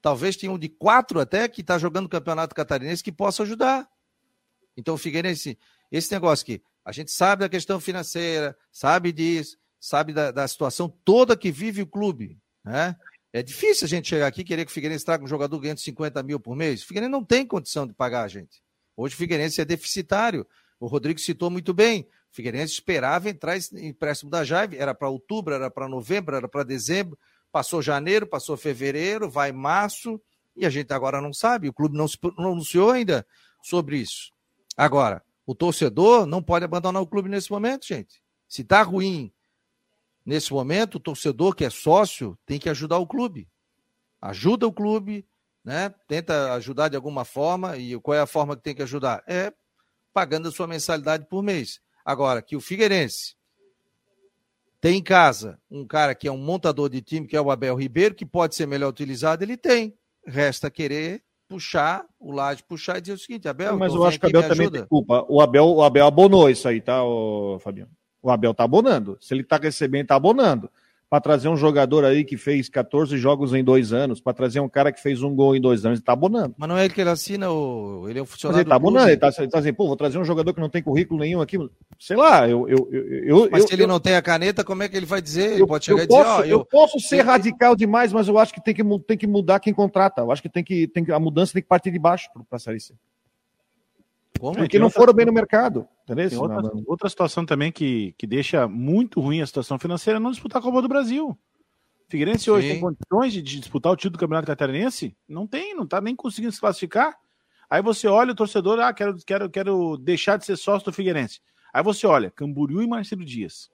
Talvez tenha um de 4 até que está jogando o Campeonato Catarinense que possa ajudar. Então, o Figueirense, esse negócio aqui, a gente sabe da questão financeira, sabe disso, sabe da, da situação toda que vive o clube. Né? É difícil a gente chegar aqui e querer que o Figueirense traga um jogador ganhando 50 mil por mês. O Figueirense não tem condição de pagar a gente. Hoje o Figueirense é deficitário. O Rodrigo citou muito bem. O Figueirense esperava entrar em empréstimo da Jaive, era para outubro, era para novembro, era para dezembro, passou janeiro, passou fevereiro, vai março, e a gente agora não sabe, o clube não se pronunciou ainda sobre isso. Agora, o torcedor não pode abandonar o clube nesse momento, gente. Se está ruim nesse momento, o torcedor que é sócio tem que ajudar o clube. Ajuda o clube, né? Tenta ajudar de alguma forma, e qual é a forma que tem que ajudar? É pagando a sua mensalidade por mês. Agora, que o Figueirense tem em casa um cara que é um montador de time, que é o Abel Ribeiro, que pode ser melhor utilizado, ele tem. Resta querer puxar, o Laje puxar e dizer o seguinte, Abel. Mas eu acho que o Abel também tem culpa. O Abel, o Abel abonou isso aí, tá, Fabiano? O Abel tá abonando. Se ele tá recebendo, tá abonando para trazer um jogador aí que fez 14 jogos em dois anos, para trazer um cara que fez um gol em dois anos, ele tá abonando. Mas não é ele que ele assina, o... ele é um funcionário. Mas ele tá abonando, ele tá, ele tá assim, pô, vou trazer um jogador que não tem currículo nenhum aqui. Sei lá, eu. eu, eu mas eu, se ele não tem a caneta, como é que ele vai dizer? Ele eu, pode chegar eu e dizer, posso, ó, eu, posso ser radical demais, mas eu acho que tem que, tem que mudar quem contrata. Eu acho que tem que, tem que a mudança tem que partir de baixo para a Série C. Como? Porque não foram bem no mercado. Tem outra, outra situação também que, que deixa muito ruim a situação financeira é não disputar a Copa do Brasil. Figueirense Sim. hoje tem condições de, disputar o título do Campeonato Catarinense? Não tem, não está nem conseguindo se classificar. Aí você olha o torcedor, ah, quero, quero, quero deixar de ser sócio do Figueirense. Aí você olha, Camboriú e Marcelo Dias.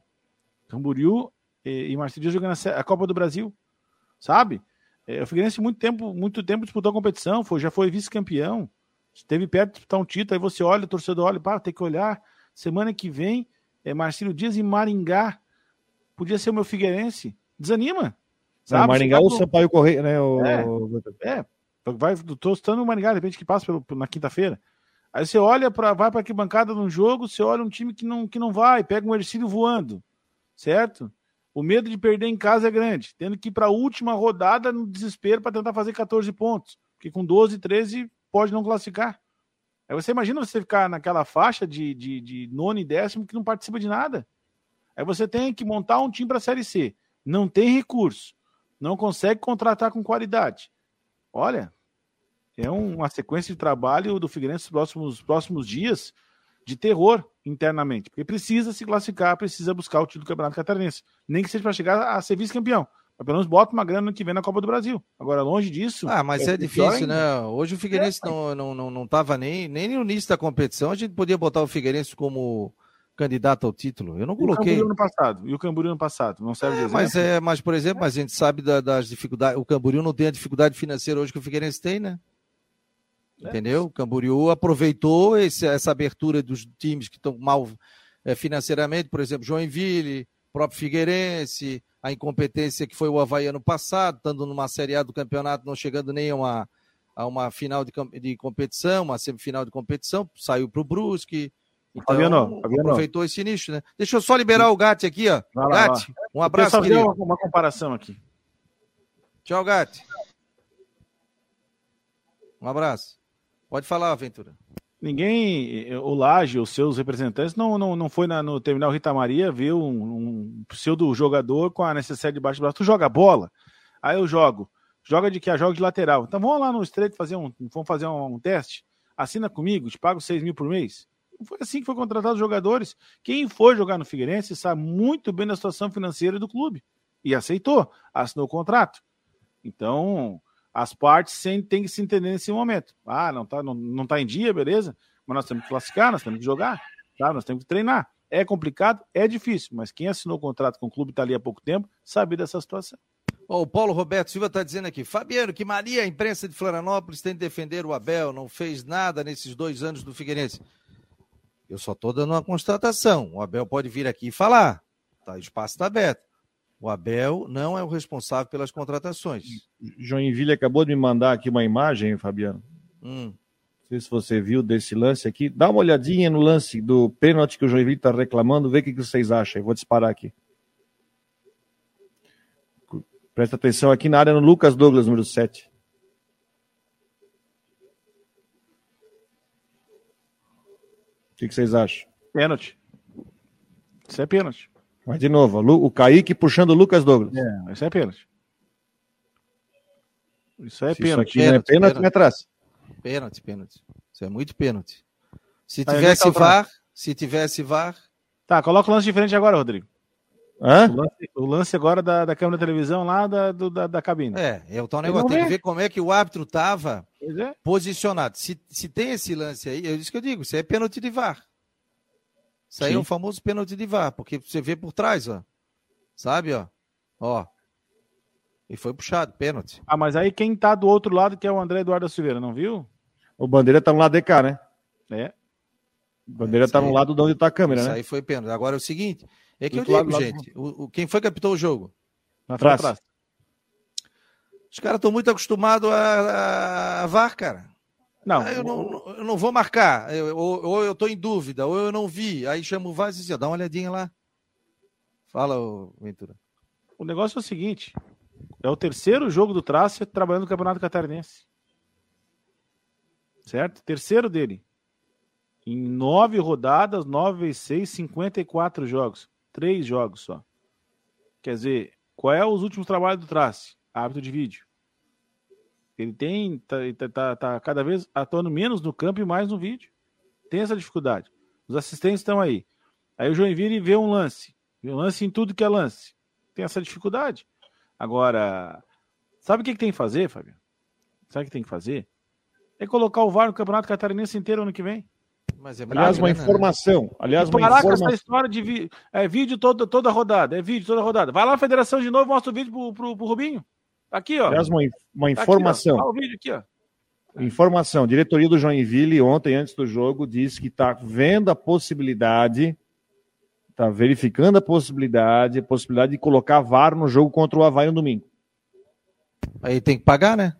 Camboriú e, e Marcelo Dias jogando a, a Copa do Brasil, sabe? É, o Figueirense muito tempo, muito tempo disputou a competição, foi, já foi vice-campeão, esteve perto de disputar um título, aí você olha, o torcedor olha, pá, tem que olhar, semana que vem, é Marcelo Dias e Maringá, podia ser o meu Figueirense, desanima, Sabe? Maringá ou Sampaio Correia, né? O... É, é, vai, tô citando o Maringá, de repente que passa pelo, na quinta-feira. Aí você olha para vai para que bancada num jogo, você olha um time que não, que não vai, pega um Ercílio voando, certo? O medo de perder em casa é grande, tendo que ir para a última rodada no desespero para tentar fazer 14 pontos, porque com 12, 13 pode não classificar. Aí você imagina você ficar naquela faixa de, de, de nono e décimo que não participa de nada. Aí você tem que montar um time para a Série C. Não tem recurso não consegue contratar com qualidade. Olha, é uma sequência de trabalho do Figueirense nos próximos, próximos dias de terror internamente, porque precisa se classificar, precisa buscar o título do Campeonato Catarinense, nem que seja para chegar a ser vice-campeão. Mas pelo menos bota uma grana que vem na Copa do Brasil. Agora, longe disso. Ah, mas é, é difícil, né? Hoje o Figueirense é, não, não, não, não tava nem, nem no início da competição. A gente podia botar o Figueirense como candidato ao título. Eu não coloquei. E o Camboriú no passado. E o Camboriú no passado. Não serve é, de Mas, é, mas, por exemplo, a gente sabe da, das dificuldades. O Camboriú não tem a dificuldade financeira hoje que o Figueirense tem, né? É. Entendeu? O Camboriú aproveitou esse, essa abertura dos times que estão mal é, financeiramente, por exemplo, Joinville, próprio Figueirense, a incompetência que foi o Havaí ano passado, estando numa Série A do campeonato, não chegando nem a uma, a uma final de, de competição, uma semifinal de competição, saiu para o Brusque. Então, Fabiano, Fabiano. aproveitou esse início, né? Deixa eu só liberar o Gatti aqui, ó. Vai lá, Gatti, um Eu abraço, só querido. uma, uma comparação aqui. Tchau, Gatti. Um abraço. Pode falar, Aventura. Ninguém, eh, o Laje, os seus representantes, não, não, não foi na- no terminal Rita Maria ver um, um pseudo jogador com a necessidade de baixo braço. Tu joga bola? Aí eu jogo. Joga de que? Ah, jogo de lateral. Então vamos lá no estreito fazer um, vamos fazer um, um teste. Assina comigo, te pago 6 mil por mês. Foi assim que foi contratado os jogadores. Quem foi jogar no Figueirense sabe muito bem da situação financeira do clube. E aceitou, assinou o contrato. Então, as partes têm que se entender nesse momento. Ah, não tá, não, não tá em dia, beleza? Mas nós temos que classificar, nós temos que jogar, tá? nós temos que treinar. É complicado, é difícil, mas quem assinou o contrato com o clube está ali há pouco tempo sabe dessa situação. Ó, o Paulo Roberto Silva está dizendo aqui, Fabiano, que Maria, a imprensa de Florianópolis tem de defender o Abel, não fez nada nesses dois anos do Figueirense. Eu só estou dando uma constatação. O Abel pode vir aqui e falar. Tá, o espaço está aberto. O Abel não é o responsável pelas contratações. Joinville acabou de me mandar aqui uma imagem, Fabiano. Hum. Não sei se você viu desse lance aqui. Dá uma olhadinha no lance do pênalti que o Joinville está reclamando, vê o que, vocês acham. Eu vou disparar aqui. Presta atenção aqui na área no Lucas Douglas, número 7. O que, que vocês acham? Pênalti. Isso é pênalti. Mas de novo, o Kaique puxando o Lucas Douglas. É, isso é pênalti. Isso é Se isso pênalti. aqui não é Pênalti, pênalti, pênalti. me atrás. Pênalti, pênalti. Isso é muito pênalti. Se Aí, tivesse é tá VAR, se tivesse VAR, Tá, coloca o lance diferente agora, Rodrigo. Hã? O lance, o lance agora da, da câmera da televisão lá da, do- da, da cabine. é, é o tal negócio. Tem que ver como é que o árbitro estava é. posicionado. Se, se tem esse lance aí, é isso que eu digo, isso é pênalti de VAR. Isso aí Sim. é o famoso pênalti de VAR, porque você vê por trás, ó. Sabe, ó? Ó. E foi puxado, pênalti. Ah, mas aí quem tá do outro lado, que é o André Eduardo Silveira, não viu? O Bandeira tá no lado de cá, né? É. O Bandeira Isso tá aí- no lado de onde tá a câmera, Isso né? aí foi pênalti. Agora é o seguinte, é que Do eu digo, lado, lado- gente, o, o- quem foi que apitou o jogo? Na atrás. Os caras estão muito acostumados a, a, a VAR, cara. Não, Ah, eu, não, eu não vou marcar, eu- ou, ou eu estou em dúvida, ou eu não vi. Aí chama o VAR e diz dá uma olhadinha lá. Fala, Ventura. o negócio é o seguinte: é o terceiro jogo do Tracer trabalhando no Campeonato Catarinense. Certo? Terceiro dele. Em nove rodadas, nove vezes seis, 54 jogos. Três jogos só. Quer dizer, qual é os últimos trabalhos do Trace? Árbitro de vídeo. Ele tem, tá, tá, tá, tá cada vez atuando menos no campo e mais no vídeo. Tem essa dificuldade. Os assistentes estão aí. Aí o Joinville vê um lance. Vê um lance em tudo que é lance. Tem essa dificuldade. Agora, sabe o que, que tem que fazer, Fábio? Sabe o que tem que fazer? É colocar o VAR no Campeonato Catarinense inteiro ano que vem. Mas é Aliás, uma grana, né? informação. Aliás, E uma parar com essa informação. história de vi- é, vídeo toda, toda rodada. É vídeo toda rodada. Vai lá na federação de novo, mostra o vídeo pro, pro, pro Rubinho. Aqui, ó. Aliás, uma, uma Tá informação. Aqui, ó. Olha o vídeo aqui, ó. Informação. Diretoria do Joinville, ontem, antes do jogo, disse que está vendo a possibilidade, está verificando a possibilidade, a possibilidade de colocar VAR no jogo contra o Havaí no domingo. Aí tem que pagar, né?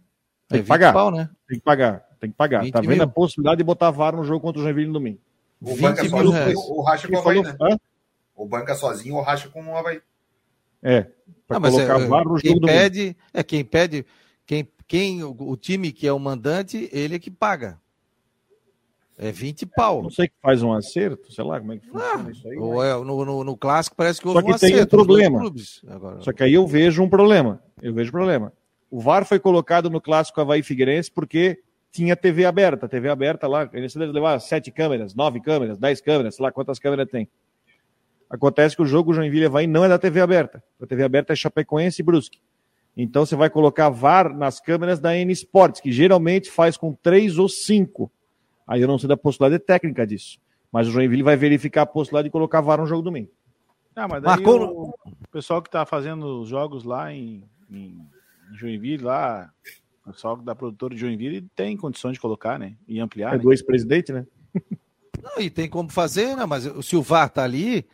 Tem É que pagar. 20 Pau, né? Tem que pagar, tem que pagar. 20 Está vendo mil. a possibilidade de botar VAR no jogo contra o Joinville no domingo. O 20 banca mil sozinho ou racha com o Havaí, falou- né? Hã? O banca sozinho ou racha com o Havaí. É, para Ah, colocar é, VAR no quem jogo domingo. pede, é quem pede, quem, quem o, o time que é o mandante, ele é que paga. É 20 pau. Não sei que faz um acerto, sei lá como é que funciona Ah, isso aí. Ou é, no, no, no clássico parece que Só houve que um tem um acerto problema. clubes. Agora, Só que aí eu vejo um problema. Eu vejo um problema. O VAR foi colocado no clássico Havaí Figueirense porque tinha TV aberta. TV aberta lá, eles levar sete câmeras, nove câmeras, dez câmeras, sei lá quantas câmeras tem. Acontece que o jogo Joinville Havaí não é da TV aberta. A TV aberta é Chapecoense e Brusque. Então você vai colocar VAR nas câmeras da N Sports, que geralmente faz com três ou cinco. Aí eu não sei da possibilidade técnica disso. Mas o Joinville vai verificar a possibilidade de colocar VAR no jogo domingo. Ah, mas daí Marcou o, pessoal que tá fazendo os jogos lá em, em Joinville, lá, o pessoal da produtora de Joinville tem condições de colocar, né? E ampliar. É né? do ex-presidente, né? Não, e tem como fazer, né? Mas se o VAR tá ali,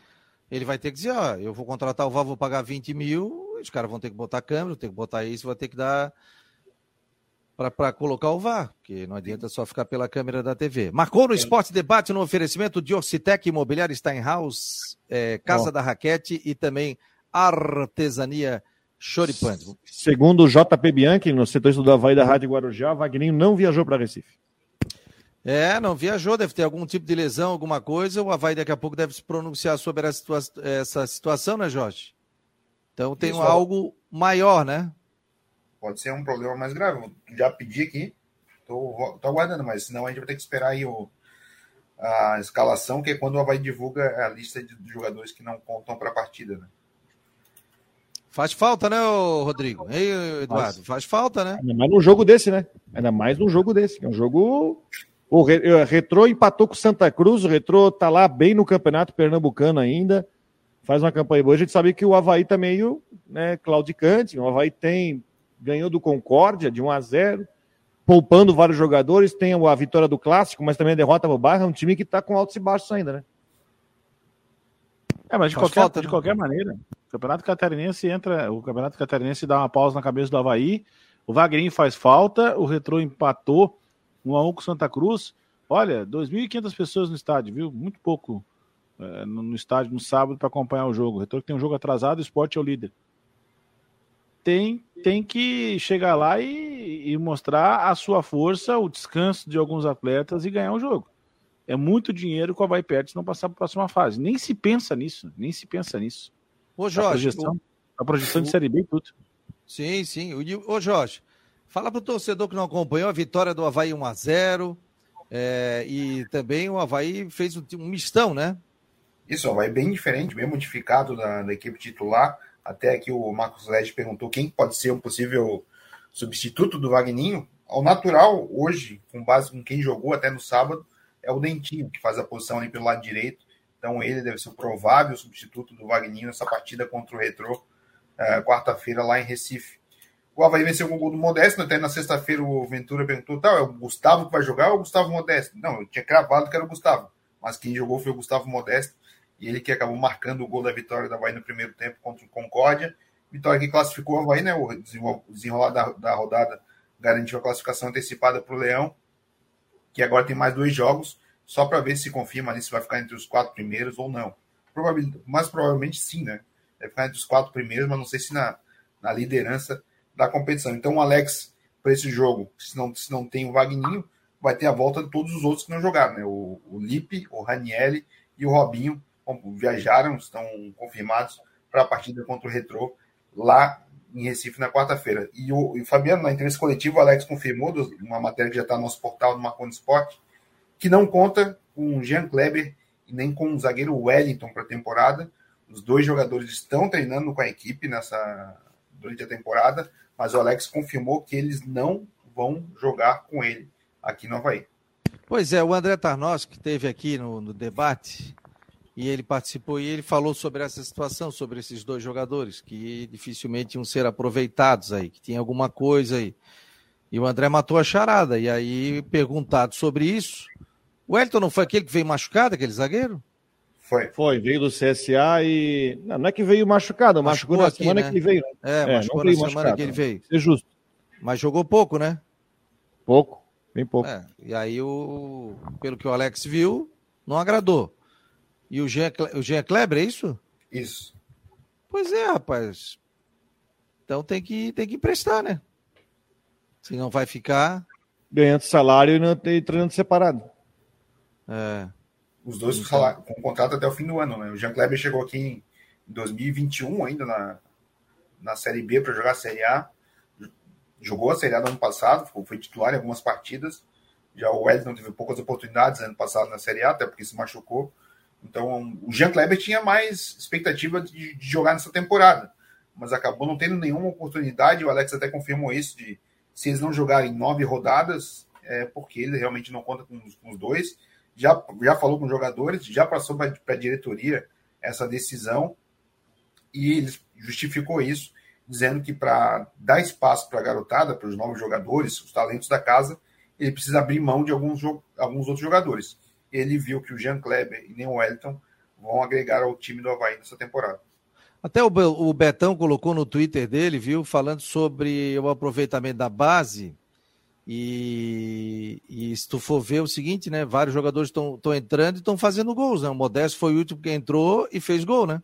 ele vai ter que dizer, ó, eu vou contratar o VAR, vou pagar 20 mil, os caras vão ter que botar câmera, vão ter que botar isso, vai ter que dar. para colocar o VAR, porque não adianta só ficar pela câmera da TV. Marcou no Esporte Debate no oferecimento de Orcitec Imobiliário Steinhaus, é, Casa oh. da Raquete e também Artesania Choripante. Segundo o JP Bianchi, no setor do Havaí da Rádio Guarujá, Wagninho não viajou para Recife. É, não viajou, deve ter algum tipo de lesão, alguma coisa. O Havaí daqui a pouco deve se pronunciar sobre essa, situa essa situação, né, Jorge? Então tem Isso, algo maior, né? Pode ser um problema mais grave. já pedi aqui, tô, tô aguardando, mas senão a gente vai ter que esperar aí o, a escalação, que é quando o Havaí divulga a lista de jogadores que não contam para a partida, né? Faz falta, né, Rodrigo? Ei, Eduardo, faz, faz falta, né? Ainda mais num jogo desse, né? Ainda mais num jogo desse, é um jogo. O Retrô empatou com Santa Cruz, o Retrô tá lá bem no campeonato pernambucano ainda, faz uma campanha boa. A gente sabe que o Havaí tá meio né, claudicante, o Havaí tem ganhou do Concórdia de 1 a 0 poupando vários jogadores, tem a vitória do Clássico, mas também a derrota pro Barra, é um time que tá com altos e baixos ainda, né? É, mas de, qualquer, falta, de né? qualquer maneira, o Campeonato Catarinense entra, o Campeonato Catarinense dá uma pausa na cabeça do Havaí, o Wagner faz falta, o Retrô empatou 1 a 1 com Santa Cruz. Olha, 2.500 pessoas no estádio, viu? Muito pouco é, no, no, estádio no sábado para acompanhar o jogo. O que tem um jogo atrasado, o esporte é o líder. Tem, tem que chegar lá e, e mostrar a sua força, o descanso de alguns atletas e ganhar o jogo é muito dinheiro que o Havaí perde se não passar para a próxima fase. Nem se pensa nisso, nem se pensa nisso. Ô, Jorge. A projeção, o... a projeção de Série B e tudo. Sim, sim. Ô, Jorge, fala para o torcedor que não acompanhou a vitória do Havaí 1x0. É, e também o Havaí fez um, mistão, né? Isso, o Havaí bem diferente, bem modificado da, equipe titular. Até aqui o Marcos Led perguntou quem pode ser um possível substituto do Vagninho. Ao natural, hoje, com base em quem jogou até no sábado, é o Dentinho, que faz a posição ali pelo lado direito. Então ele deve ser o provável substituto do Wagninho nessa partida contra o Retrô, é, quarta-feira lá em Recife. O Havaí venceu com o gol do Modesto, até na sexta-feira o Ventura perguntou, tá, é o Gustavo que vai jogar ou o Gustavo Modesto? Não, eu tinha cravado que era o Gustavo, mas quem jogou foi o Gustavo Modesto, e ele que acabou marcando o gol da vitória do Havaí no primeiro tempo contra o Concórdia, vitória que classificou o Havaí, né, o desenrolar da, da rodada garantiu a classificação antecipada para o Leão, que agora tem mais dois jogos, só para ver se confirma ali se vai ficar entre os quatro primeiros ou não. Mas provavelmente sim, né? Vai ficar entre os quatro primeiros, mas não sei se na, na liderança da competição. Então o Alex, para esse jogo, se não, se não tem o Vagninho, vai ter a volta de todos os outros que não jogaram, né? O, o Lipe, o Ranielli e o Robinho viajaram, estão confirmados para a partida contra o Retrô lá em Recife na quarta-feira. E o, e o, Fabiano, na entrevista coletiva, o Alex confirmou, uma matéria que já está no nosso portal do Marconi Sport, que não conta com o Jean Kleber e nem com o zagueiro Wellington para a temporada. Os dois jogadores estão treinando com a equipe nessa durante a temporada, mas o Alex confirmou que eles não vão jogar com ele aqui no Havaí. Pois é, o André Tarnós, que esteve aqui no, no debate, e ele participou e ele falou sobre essa situação, sobre esses dois jogadores que dificilmente iam ser aproveitados aí, que tinha alguma coisa aí. E o André matou a charada. E aí, perguntado sobre isso, o Elton não foi aquele que veio machucado, aquele zagueiro? Foi. Foi, veio do CSA e. Não, não é que veio machucado, machucou, machucou na aqui, semana né? que ele veio. Né? É, é machucou na semana machucado, que ele veio. É justo. Mas jogou pouco, né? Pouco, bem pouco. É, e aí, o, pelo que o Alex viu, não agradou. E o Jean, o Jean Kleber, é isso? Isso. Pois é, rapaz. Então tem que, tem que emprestar, né? Senão vai ficar. Ganhando salário e não ter treinando separado. É. Os dois com, salário, com contrato até o fim do ano, né? O Jean Kleber chegou aqui em 2021 ainda na, na Série B para jogar a Série A. Jogou a Série A no ano passado, foi titular em algumas partidas. Já o Wellington teve poucas oportunidades ano passado na Série A, até porque se machucou. Então, o Jean Kleber tinha mais expectativa de, de, jogar nessa temporada, mas acabou não tendo nenhuma oportunidade. O Alex até confirmou isso: de se eles não jogarem nove rodadas, é porque ele realmente não conta com com os dois. Já, já falou com os jogadores, já passou para a diretoria essa decisão e ele justificou isso, dizendo que para dar espaço para a garotada, para os novos jogadores, os talentos da casa, ele precisa abrir mão de alguns, alguns outros jogadores ele viu que o Jean Kleber e nem o Wellington vão agregar ao time do Havaí nessa temporada. Até o Betão colocou no Twitter dele, viu, falando sobre o aproveitamento da base. E, e se tu for ver o seguinte, né? Vários jogadores estão entrando e estão fazendo gols, né? O Modesto foi o último que entrou e fez gol, né?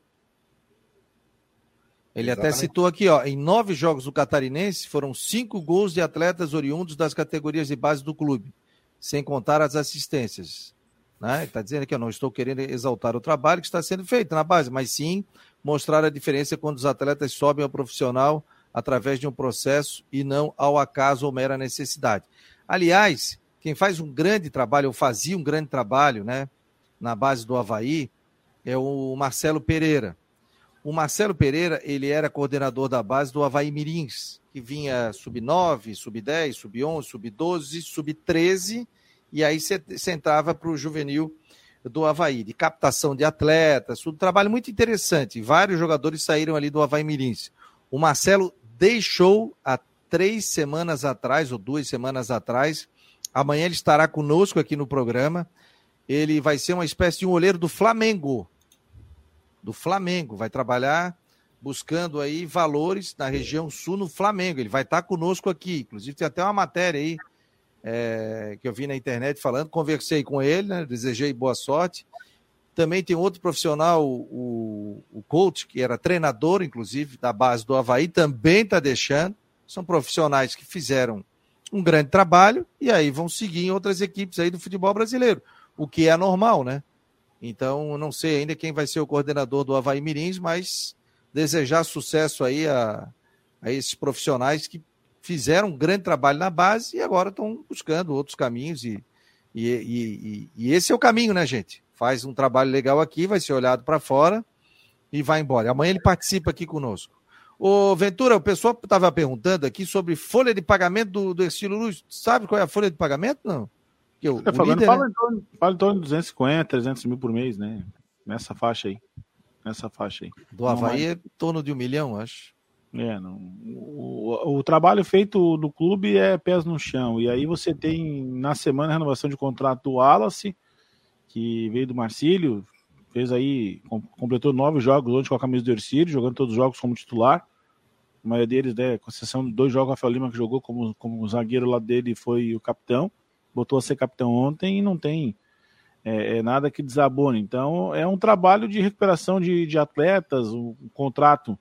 Ele Exatamente. até citou aqui, ó, em nove jogos do Catarinense foram cinco gols de atletas oriundos das categorias de base do clube, sem contar as assistências. Né? Está dizendo que eu não estou querendo exaltar o trabalho que está sendo feito na base, mas sim mostrar a diferença quando os atletas sobem ao profissional através de um processo e não ao acaso ou mera necessidade. Aliás, quem faz um grande trabalho, ou fazia um grande trabalho, né, na base do Havaí, é o Marcelo Pereira. O Marcelo Pereira, ele era coordenador da base do Havaí Mirins, que vinha sub-9, sub-10, sub-11, sub-12, sub-13, e aí você entrava para o juvenil do Havaí, de captação de atletas, um trabalho muito interessante. Vários jogadores saíram ali do Havaí Mirins. O Marcelo deixou há três semanas atrás, ou duas semanas atrás. Amanhã ele estará conosco aqui no programa. Ele vai ser uma espécie de um olheiro do Flamengo. Do Flamengo. Vai trabalhar buscando aí valores na região sul no Flamengo. Ele vai estar conosco aqui. Inclusive, tem até uma matéria aí é, que eu vi na internet falando. Conversei com ele, né? desejei boa sorte. Também tem outro profissional, o, o coach, que era treinador, inclusive, da base do Havaí, também está deixando. São profissionais que fizeram um grande trabalho e aí vão seguir em outras equipes aí do futebol brasileiro, o que é normal, né? Então, não sei ainda quem vai ser o coordenador do Havaí Mirins, mas desejar sucesso aí a, a esses profissionais que fizeram um grande trabalho na base e agora estão buscando outros caminhos e, e, e, e, esse é o caminho, né, gente? Faz um trabalho legal aqui, vai ser olhado para fora e vai embora. Amanhã ele participa aqui conosco. Ô, Ventura, o pessoal estava perguntando aqui sobre folha de pagamento do, do Estilo Luz. Sabe qual é a folha de pagamento? Não. Que o, falando, líder, fala, né? em torno, fala em torno de 250, 300 mil por mês, né? Nessa faixa aí. Nessa faixa aí. Do Havaí é em torno de um milhão, acho. É, não. O, o, trabalho feito do clube é pés no chão. E aí você tem, na semana, a renovação de contrato do Wallace que veio do Marcílio, fez aí, completou nove jogos hoje com a camisa do Ercílio, jogando todos os jogos como titular. A maioria deles, né, com exceção de dois jogos, o Rafael Lima que jogou como, como zagueiro lá dele foi o capitão, botou a ser capitão ontem e não tem é, é nada que desabone. Então, é um trabalho de recuperação de, de atletas, um, um contrato,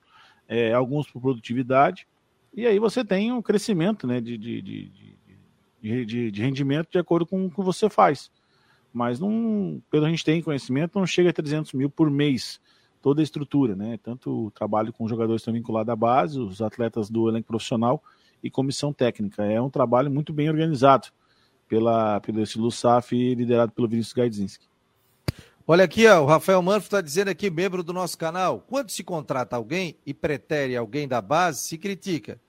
é, alguns por produtividade, e aí você tem um crescimento né, de, de, de, de, de rendimento de acordo com o que você faz mas não, pelo a gente tem conhecimento, não chega a 300 mil por mês toda a estrutura, né? Tanto o trabalho com jogadores também vinculados à base, os atletas do elenco profissional e comissão técnica. É um trabalho muito bem organizado pela, pelo Estilo SAF, liderado pelo Vinícius Gaidzinski. Olha aqui, ó, o Rafael Manfro está dizendo aqui, membro do nosso canal, quando se contrata alguém e pretere alguém da base, se critica.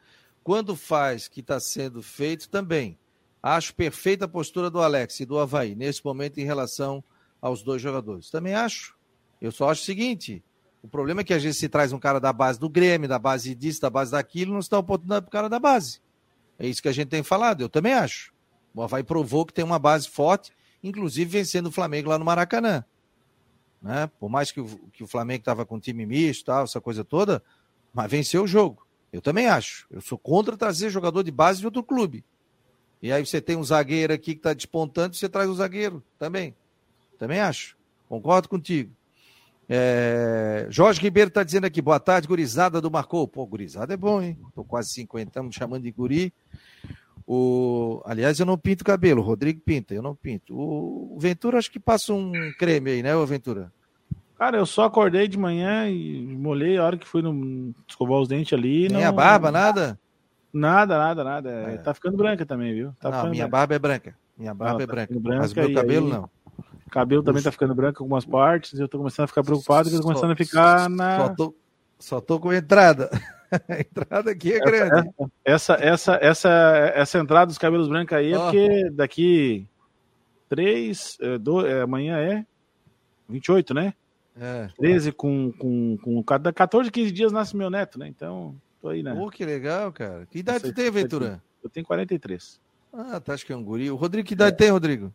Quando faz que está sendo feito, também. Acho perfeita a postura do Alex e do Havaí nesse momento em relação aos dois jogadores. Também acho. Eu só acho o seguinte: o problema é que a gente se traz um cara da base do Grêmio, da base disso, da base daquilo, não se dá oportunidade para o cara da base. É isso que a gente tem falado. Eu também acho. O Havaí provou que tem uma base forte, inclusive vencendo o Flamengo lá no Maracanã. Né? Por mais que o, que o Flamengo estava com time misto, tal, essa coisa toda, mas venceu o jogo. Eu também acho. Eu sou contra trazer jogador de base de outro clube. E aí você tem um zagueiro aqui que está despontando, você traz o um zagueiro também. Também acho. Concordo contigo. É... Jorge Ribeiro está dizendo aqui, boa tarde, gurizada do Marcou. Pô, gurizada é bom, hein? Tô quase 50, estamos chamando de guri. O... Aliás, eu não pinto cabelo, o Rodrigo pinta, eu não pinto. O Ventura acho que passa um creme aí, né, o Ventura? Cara, eu só acordei de manhã e molhei a hora que fui no... escovar os dentes ali. Nem não... a barba, nada? Nada, nada, nada. É. Tá ficando branca também, viu? Tá não, minha branca. barba é branca. Minha barba não, é tá branca. branca. Mas meu cabelo aí... não. Cabelo também tá ficando branco em algumas partes. Eu tô começando a ficar preocupado, que eu tô começando a ficar na. Só tô, só tô com entrada. a entrada aqui é grande. Essa, essa, essa, essa entrada dos cabelos brancos aí é oh. porque daqui três, é, do, é, amanhã é 28, né? É. 13 com, com, com 14, 15 dias nasce meu neto, né? Então, Tô aí, né? Pô, que legal, cara. Que idade tu tem, Ventura? Eu tenho 43. Ah, tá, acho que é um guri. O Rodrigo, que idade é. tem, Rodrigo?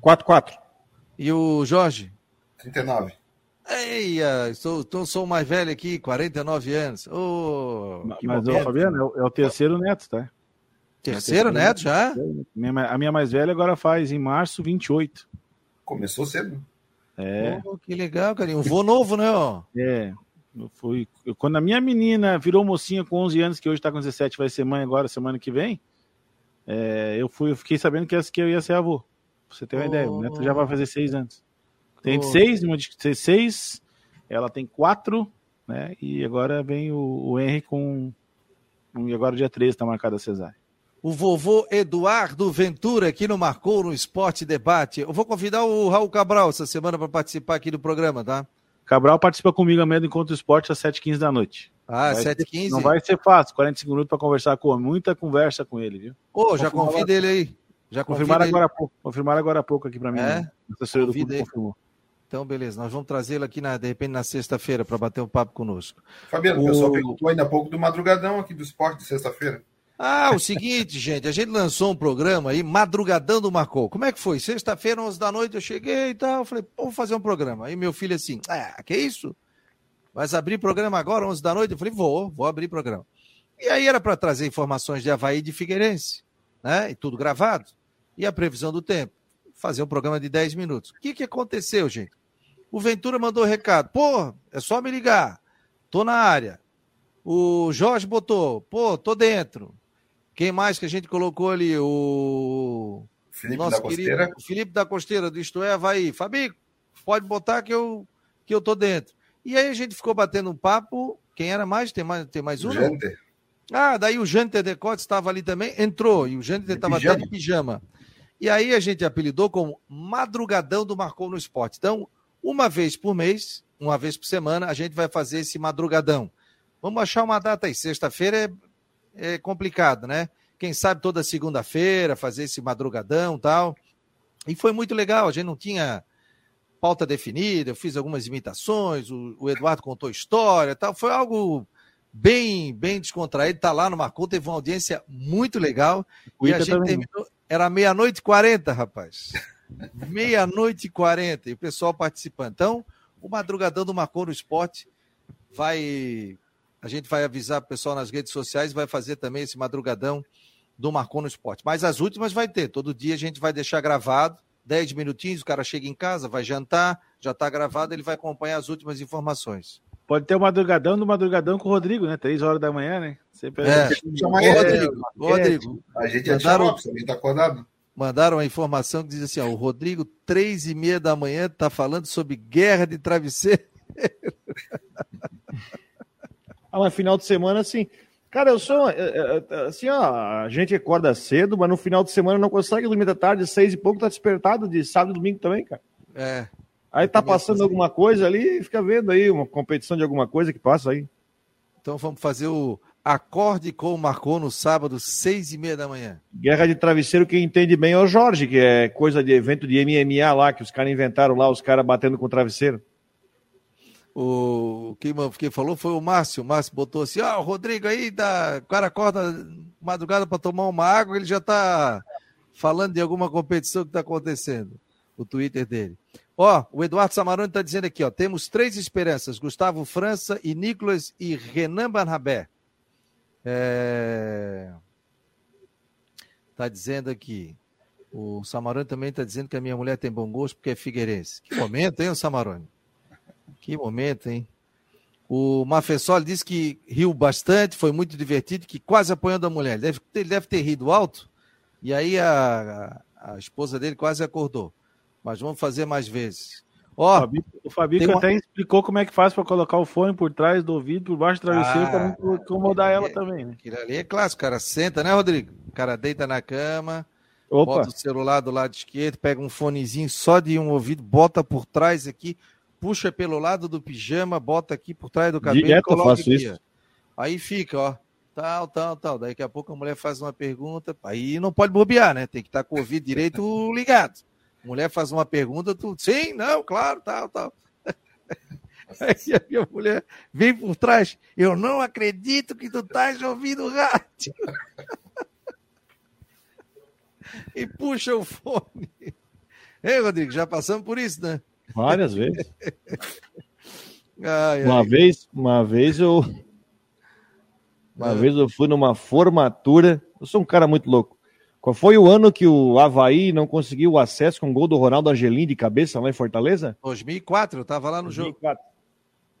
44. E o Jorge? 39. Eia, sou, tô, sou mais velho aqui, 49 anos. Oh, mas, o Fabiano, é o, é o terceiro neto, tá? Terceiro neto já? A minha mais velha agora faz em março 28. Começou cedo. É. Oh, que legal, carinho. Um vô novo, né? Ó. É. Eu fui, eu, quando a minha menina virou mocinha com 11 anos, que hoje está com 17, vai ser mãe agora, semana que vem, é, eu, fui, eu fiquei sabendo que, que eu ia ser avô. Pra você ter uma oh. ideia. O neto já vai fazer seis anos. Tem oh. seis, uma de seis, ela tem quatro, né? E agora vem o, o Henry com. E agora dia 13 está marcada a cesárea o vovô Eduardo Ventura, que não marcou no Esporte Debate. Eu vou convidar o Raul Cabral essa semana para participar aqui do programa, tá? Cabral participa comigo amanhã do Encontro Esporte às 7h15 da noite. Ah, 7h15? Não vai ser fácil, 45 minutos para conversar com ele. Muita conversa com ele, viu? Ô, oh, já convida ele aí. Já confirmaram agora há pouco. Confirmaram agora há pouco aqui para mim. É? Né? A assessoria do clube confirmou. Então, beleza. Nós vamos trazê-lo aqui, na, de repente, na sexta-feira, para bater um papo conosco. Fabiano, o pessoal perguntou ainda há pouco do madrugadão aqui do esporte de sexta-feira. Ah, o seguinte, gente, a gente lançou um programa aí, Madrugadão do Marcou. Como é que foi? Sexta-feira, 11 da noite, eu cheguei e tal, falei, pô, vou fazer um programa. Aí meu filho assim, ah, que isso? Vai abrir programa agora, 11 da noite? Eu falei, vou, vou abrir programa. E aí era para trazer informações de Havaí e de Figueirense, né? E tudo gravado. E a previsão do tempo. Fazer um programa de 10 minutos. O que, que aconteceu, gente? O Ventura mandou recado. Pô, é só me ligar. Tô na área. O Jorge botou, pô, tô dentro. Quem mais que a gente colocou ali? O Felipe nosso da querido Costeira. Felipe da Costeira, do Isto é Havaí. Fabi, pode botar que eu, que eu tô dentro. E aí a gente ficou batendo um papo. Quem era mais? Tem mais, tem mais um? Janter. Ah, daí o Janter Decote estava ali também, entrou. E o Janter estava até de pijama. E aí a gente apelidou como Madrugadão do Marcou no Esporte. Então, uma vez por mês, uma vez por semana, a gente vai fazer esse madrugadão. Vamos achar uma data aí. Sexta-feira é é complicado, né? Quem sabe toda segunda-feira fazer esse madrugadão tal. E foi muito legal, a gente não tinha pauta definida, eu fiz algumas imitações, o, o Eduardo contou história tal. Foi algo bem bem descontraído, tá lá no Marcou, teve uma audiência muito legal. O e a gente também. terminou, era meia-noite e quarenta, rapaz. meia-noite e quarenta, e o pessoal participando. Então, o Madrugadão do Marcou no Esporte vai a gente vai avisar o pessoal nas redes sociais, vai fazer também esse madrugadão do Marcon no Esporte. Mas as últimas vai ter. Todo dia a gente vai deixar gravado, 10 minutinhos, o cara chega em casa, vai jantar, já está gravado, ele vai acompanhar as últimas informações. Pode ter o madrugadão do madrugadão com o Rodrigo, né? Três horas da manhã, né? Sempre é. Ô, Rodrigo, é, Rodrigo. A gente mandaram, já chama, tá acordado. Mandaram a informação que diz assim: ó, o Rodrigo, três e meia da manhã, está falando sobre guerra de travesseiro. Ah, mas final de semana, assim. Cara, eu sou. É, é, é, assim, ó, a gente acorda cedo, mas no final de semana não consegue dormir da tarde, seis e pouco, tá despertado de sábado e domingo também, cara. É. Aí tá passando alguma coisa ali e fica vendo aí uma competição de alguma coisa que passa aí. Então vamos fazer o acorde com o Marcou no sábado, seis e meia da manhã. Guerra de travesseiro, quem entende bem é o Jorge, que é coisa de evento de MMA lá, que os caras inventaram lá, os caras batendo com o travesseiro. O quem, falou foi o Márcio. O Márcio botou assim: ah, o Rodrigo aí, o cara acorda madrugada para tomar uma água, ele já está falando de alguma competição que está acontecendo. O Twitter dele. Ó, o Eduardo Samarone está dizendo aqui: ó, temos três esperanças: Gustavo França e Nicolas e Renan Barnabé. É... Tá dizendo aqui. O Samarone também está dizendo que a minha mulher tem bom gosto porque é figueirense. Que momento, hein, o Samarone? Que momento, hein? O Mafessoli disse que riu bastante, foi muito divertido, que quase apoiando a mulher. Ele deve, ele deve ter rido alto, e aí a, a, a, esposa dele quase acordou. Mas vamos fazer mais vezes. Ó, o Fabico até explicou como é que faz para colocar o fone por trás do ouvido, por baixo do travesseiro, ah, para não incomodar é, ela também. Né? Aquilo ali é clássico, o cara senta, né, Rodrigo? O cara deita na cama, Opa. bota o celular do lado esquerdo, pega um fonezinho só de um ouvido, bota por trás aqui, puxa pelo lado do pijama, bota aqui por trás do cabelo Direto e coloca faço aqui. Isso. Aí fica, ó. Tal, tal, tal. Daqui a pouco a mulher faz uma pergunta. Aí não pode bobear, né? Tem que estar com o ouvido direito ligado. Mulher faz uma pergunta, tu. Sim, não, claro, tal, tal. Aí a minha mulher vem por trás. Eu não acredito que tu estás ouvindo rádio. e puxa o fone. Ei, Rodrigo, já passamos por isso, né? Várias vezes. Ai, uma ai. vez, uma vez eu uma é. vez eu fui numa formatura Eu sou um cara muito louco. Qual foi o ano que o Havaí não conseguiu o acesso com o gol do Ronaldo Angelim de cabeça lá em Fortaleza? 2004, eu tava lá no 2004. jogo.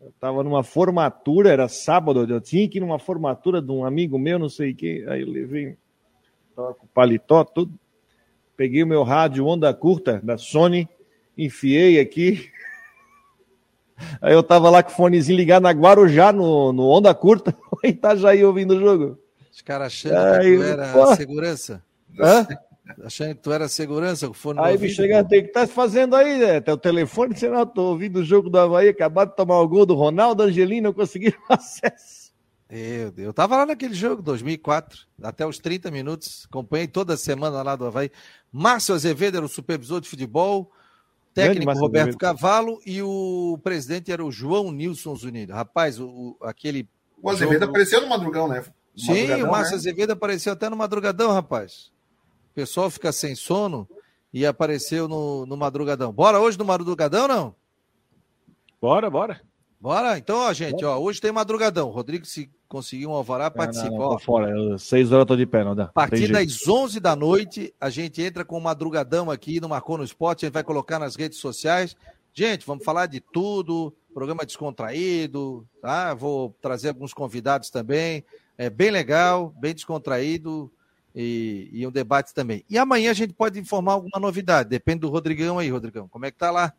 Eu tava numa formatura, era sábado, eu tinha que ir numa formatura de um amigo meu, não sei quem, aí eu levei, tava com paletó, tudo. Peguei o meu rádio onda curta da Sony, enfiei aqui. Aí eu tava lá com o fonezinho ligado na Guarujá, no, no onda curta, em Itajaí ouvindo o jogo. Os caras achando aí, que era pô. segurança. Hã? Achando que tu era segurança, o fone Aí me chega, tem que estar tá fazendo aí, né? Teu telefone, sei lá, tô ouvindo o jogo do Havaí, acabado de tomar o gol do Ronaldo Angelino, não consegui acesso. Meu Deus, eu tava lá naquele jogo, 2004, até os 30 minutos, acompanhei toda semana lá do Havaí. Márcio Azevedo era o supervisor de futebol, técnico Roberto. Cavalo e o presidente era o João Nilson Zunido. Rapaz, o, o aquele. O Azevedo jogo... apareceu no madrugão, né? No Sim, madrugadão, o Márcio né? Azevedo apareceu até no madrugadão, rapaz. O pessoal fica sem sono e apareceu no, no madrugadão. Bora hoje no madrugadão, não? Bora, bora. Bora? Então, ó, gente, ó, hoje tem madrugadão. O Rodrigo, se conseguir um alvará, participa. Não, não, não, fora. Seis horas eu tô de pé, não dá. A partir das onze da noite, a gente entra com o madrugadão aqui no Marcou no Esporte. A gente vai colocar nas redes sociais. Gente, vamos falar de tudo. Programa descontraído, tá? Vou trazer alguns convidados também. É bem legal, bem descontraído e, e, um debate também. E amanhã a gente pode informar alguma novidade, depende do Rodrigão aí, Rodrigão. Como é que tá lá?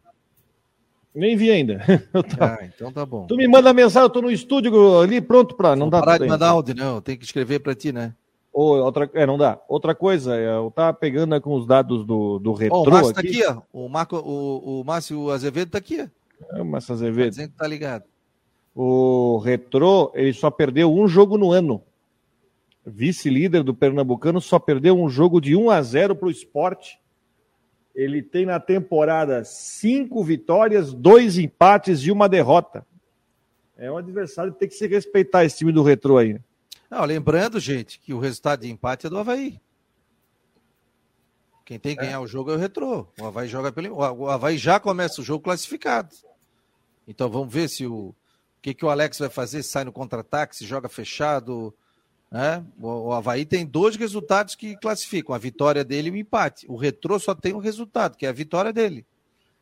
Nem vi ainda. Ah, então tá bom. Tu me manda mensagem, eu tô no estúdio ali pronto para não, não dá parar de mandar áudio, não, tem que escrever para ti, né? Ou outra, é, não dá. Outra coisa, é, eu tava pegando com os dados do, do retrô. Oh, o Márcio tá aqui, ó. O, Marco, o, o Márcio Azevedo tá aqui, ó. É, o Márcio Azevedo. Tá dizendo que tá ligado. O retrô, ele só perdeu um jogo no ano vice-líder do Pernambucano, só perdeu um jogo de 1 a 0 para o esporte. Ele tem na temporada cinco vitórias, dois empates e uma derrota. É um adversário que tem que se respeitar esse time do Retrô aí. Não, lembrando, gente, que o resultado de empate é do Havaí. Quem tem que ganhar é. o jogo é o Retrô. O Havaí joga pelo. O Havaí já começa o jogo classificado. Então vamos ver se o. O que, que o Alex vai fazer? Sai no contra-ataque, se joga fechado, né? O, Havaí tem dois resultados que classificam: a vitória dele e o empate. O Retrô só tem um resultado, que é a vitória dele.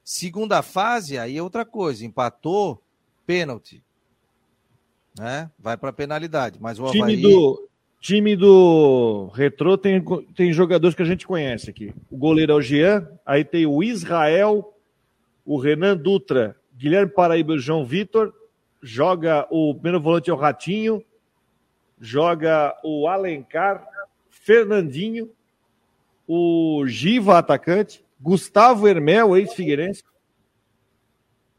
Segunda fase, aí é outra coisa. Empatou, pênalti. Né? Vai para penalidade. Mas o time Havaí... Do, time do Retrô tem, tem jogadores que a gente conhece aqui. O goleiro é o Jean, aí tem o Israel, o Renan Dutra, Guilherme Paraíba e o João Vitor. Joga o primeiro volante é o Ratinho, joga o Alencar, Fernandinho, o Giva, atacante, Gustavo Hermel, ex-figueirense,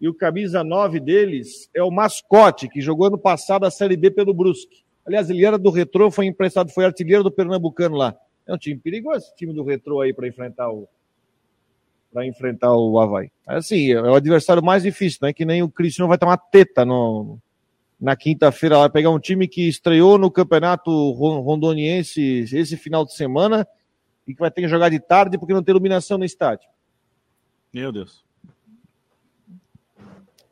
e o camisa 9 deles é o Mascote, que jogou ano passado a Série B pelo Brusque. Aliás, ele era do Retrô, foi emprestado, foi artilheiro do Pernambucano lá. É um time perigoso, esse time do Retrô aí para enfrentar o para enfrentar o Havaí. Assim, é o adversário mais difícil, né? Que nem o Cristiano vai tomar teta no, na quinta-feira vai pegar um time que estreou no Campeonato Rondoniense esse final de semana e que vai ter que jogar de tarde porque não tem iluminação no estádio. Meu Deus.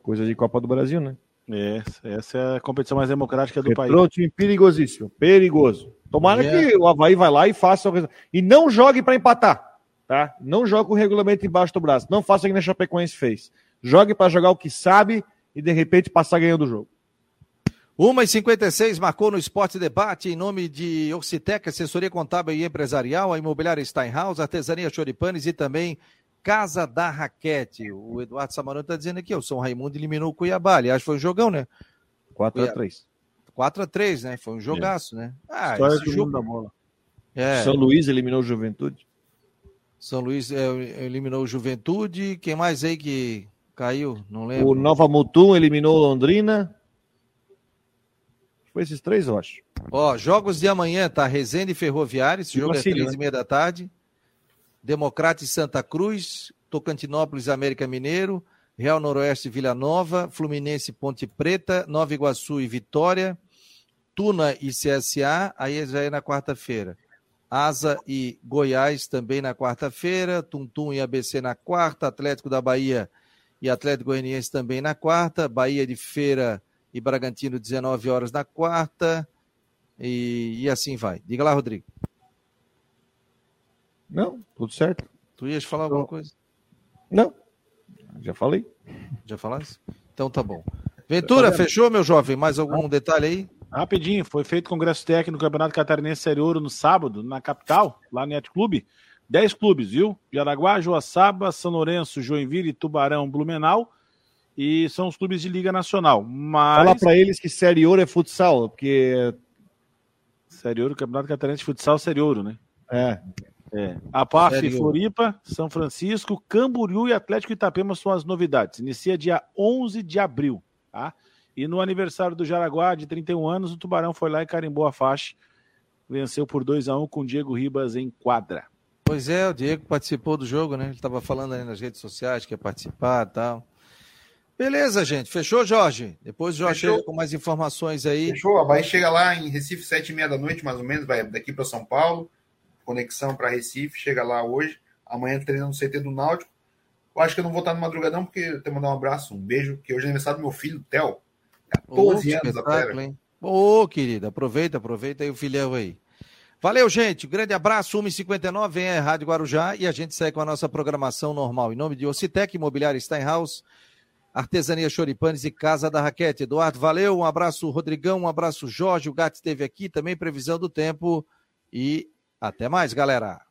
Coisa de Copa do Brasil, né? É, essa é a competição mais democrática do Retrô, país. time perigosíssimo, perigoso. Tomara yeah. que o Havaí vai lá e faça o E não jogue para empatar, tá? Não jogue com o regulamento embaixo do braço. Não faça o que a Chapecoense fez. Jogue para jogar o que sabe e de repente passar ganhando o jogo. 1h56 marcou no Esporte Debate em nome de Orcitec, assessoria contábil e empresarial, a imobiliária Steinhaus, artesania Choripanes e também Casa da Raquete. O Eduardo Samarão está dizendo aqui, o São Raimundo eliminou o Cuiabá. Aliás, foi um jogão, né? 4x3. 4x3, né? Foi um jogaço, é. né? Ah, História esse jogo da bola. É. São Luís eliminou o Juventude. São Luís é, eliminou o Juventude. Quem mais aí que caiu? Não lembro. O Nova Mutum eliminou Londrina. Foi esses três, eu acho. Ó, jogos de amanhã, tá? Resende e Ferroviário, esse jogo é três né? e meia da tarde. Democrata e Santa Cruz, Tocantinópolis América Mineiro, Real Noroeste Vila Nova, Fluminense Ponte Preta, Nova Iguaçu e Vitória, Tuna e CSA, aí já é na quarta-feira. Asa e Goiás também na quarta-feira, Tuntum e ABC na quarta, Atlético da Bahia e Atlético Goianiense também na quarta, Bahia de Feira e Bragantino 19 horas na quarta. E, e assim vai. Diga lá, Rodrigo. Não, tudo certo. Tu ias falar alguma coisa? Não, já falei. Já falasse? Então tá bom. Ventura, fechou, meu jovem? Mais algum detalhe aí? Rapidinho, foi feito congresso técnico no Campeonato Catarinense Série Ouro no sábado, na capital, lá no Net Clube. Dez clubes, viu? Jaraguá, Joaçaba, São Lourenço, Joinville, Tubarão, Blumenau. E são os clubes de Liga Nacional. Mas. Fala pra eles que Série Ouro é futsal, porque. Série Ouro, Campeonato Catarinense de Futsal Série Ouro, né? É. É. A PAF, Série Ouro. Floripa, São Francisco, Camboriú e Atlético Itapema são as novidades. Inicia dia 11 de abril, tá? E no aniversário do Jaraguá, de 31 anos, o Tubarão foi lá e carimbou a faixa. Venceu por 2 a 1 com Diego Ribas em quadra. Pois é, o Diego participou do jogo, né? Ele estava falando aí nas redes sociais que ia participar e tal. Beleza, gente. Fechou, Jorge? Depois o Jorge Fechou. chega com mais informações aí. Fechou? A Bahia chega lá em Recife, sete e meia da noite, mais ou menos, vai daqui para São Paulo. Conexão para Recife, chega lá hoje. Amanhã treina no CT do Náutico. Eu acho que eu não vou estar no madrugadão, porque eu tenho que mandar um abraço, um beijo, que hoje é aniversário do meu filho, Theo. 14 Ô, anos, a pera. hein? Ô, querida, aproveita, aproveita aí o filhão aí. Valeu, gente. Um grande abraço. 1h59, vem a Rádio Guarujá e a gente segue com a nossa programação normal. Em nome de Ocitec, Imobiliária Steinhaus, Artesania Choripanes e Casa da Raquete. Eduardo, valeu. Um abraço, Rodrigão. Um abraço, Jorge. O Gato esteve aqui também. Previsão do tempo. E até mais, galera.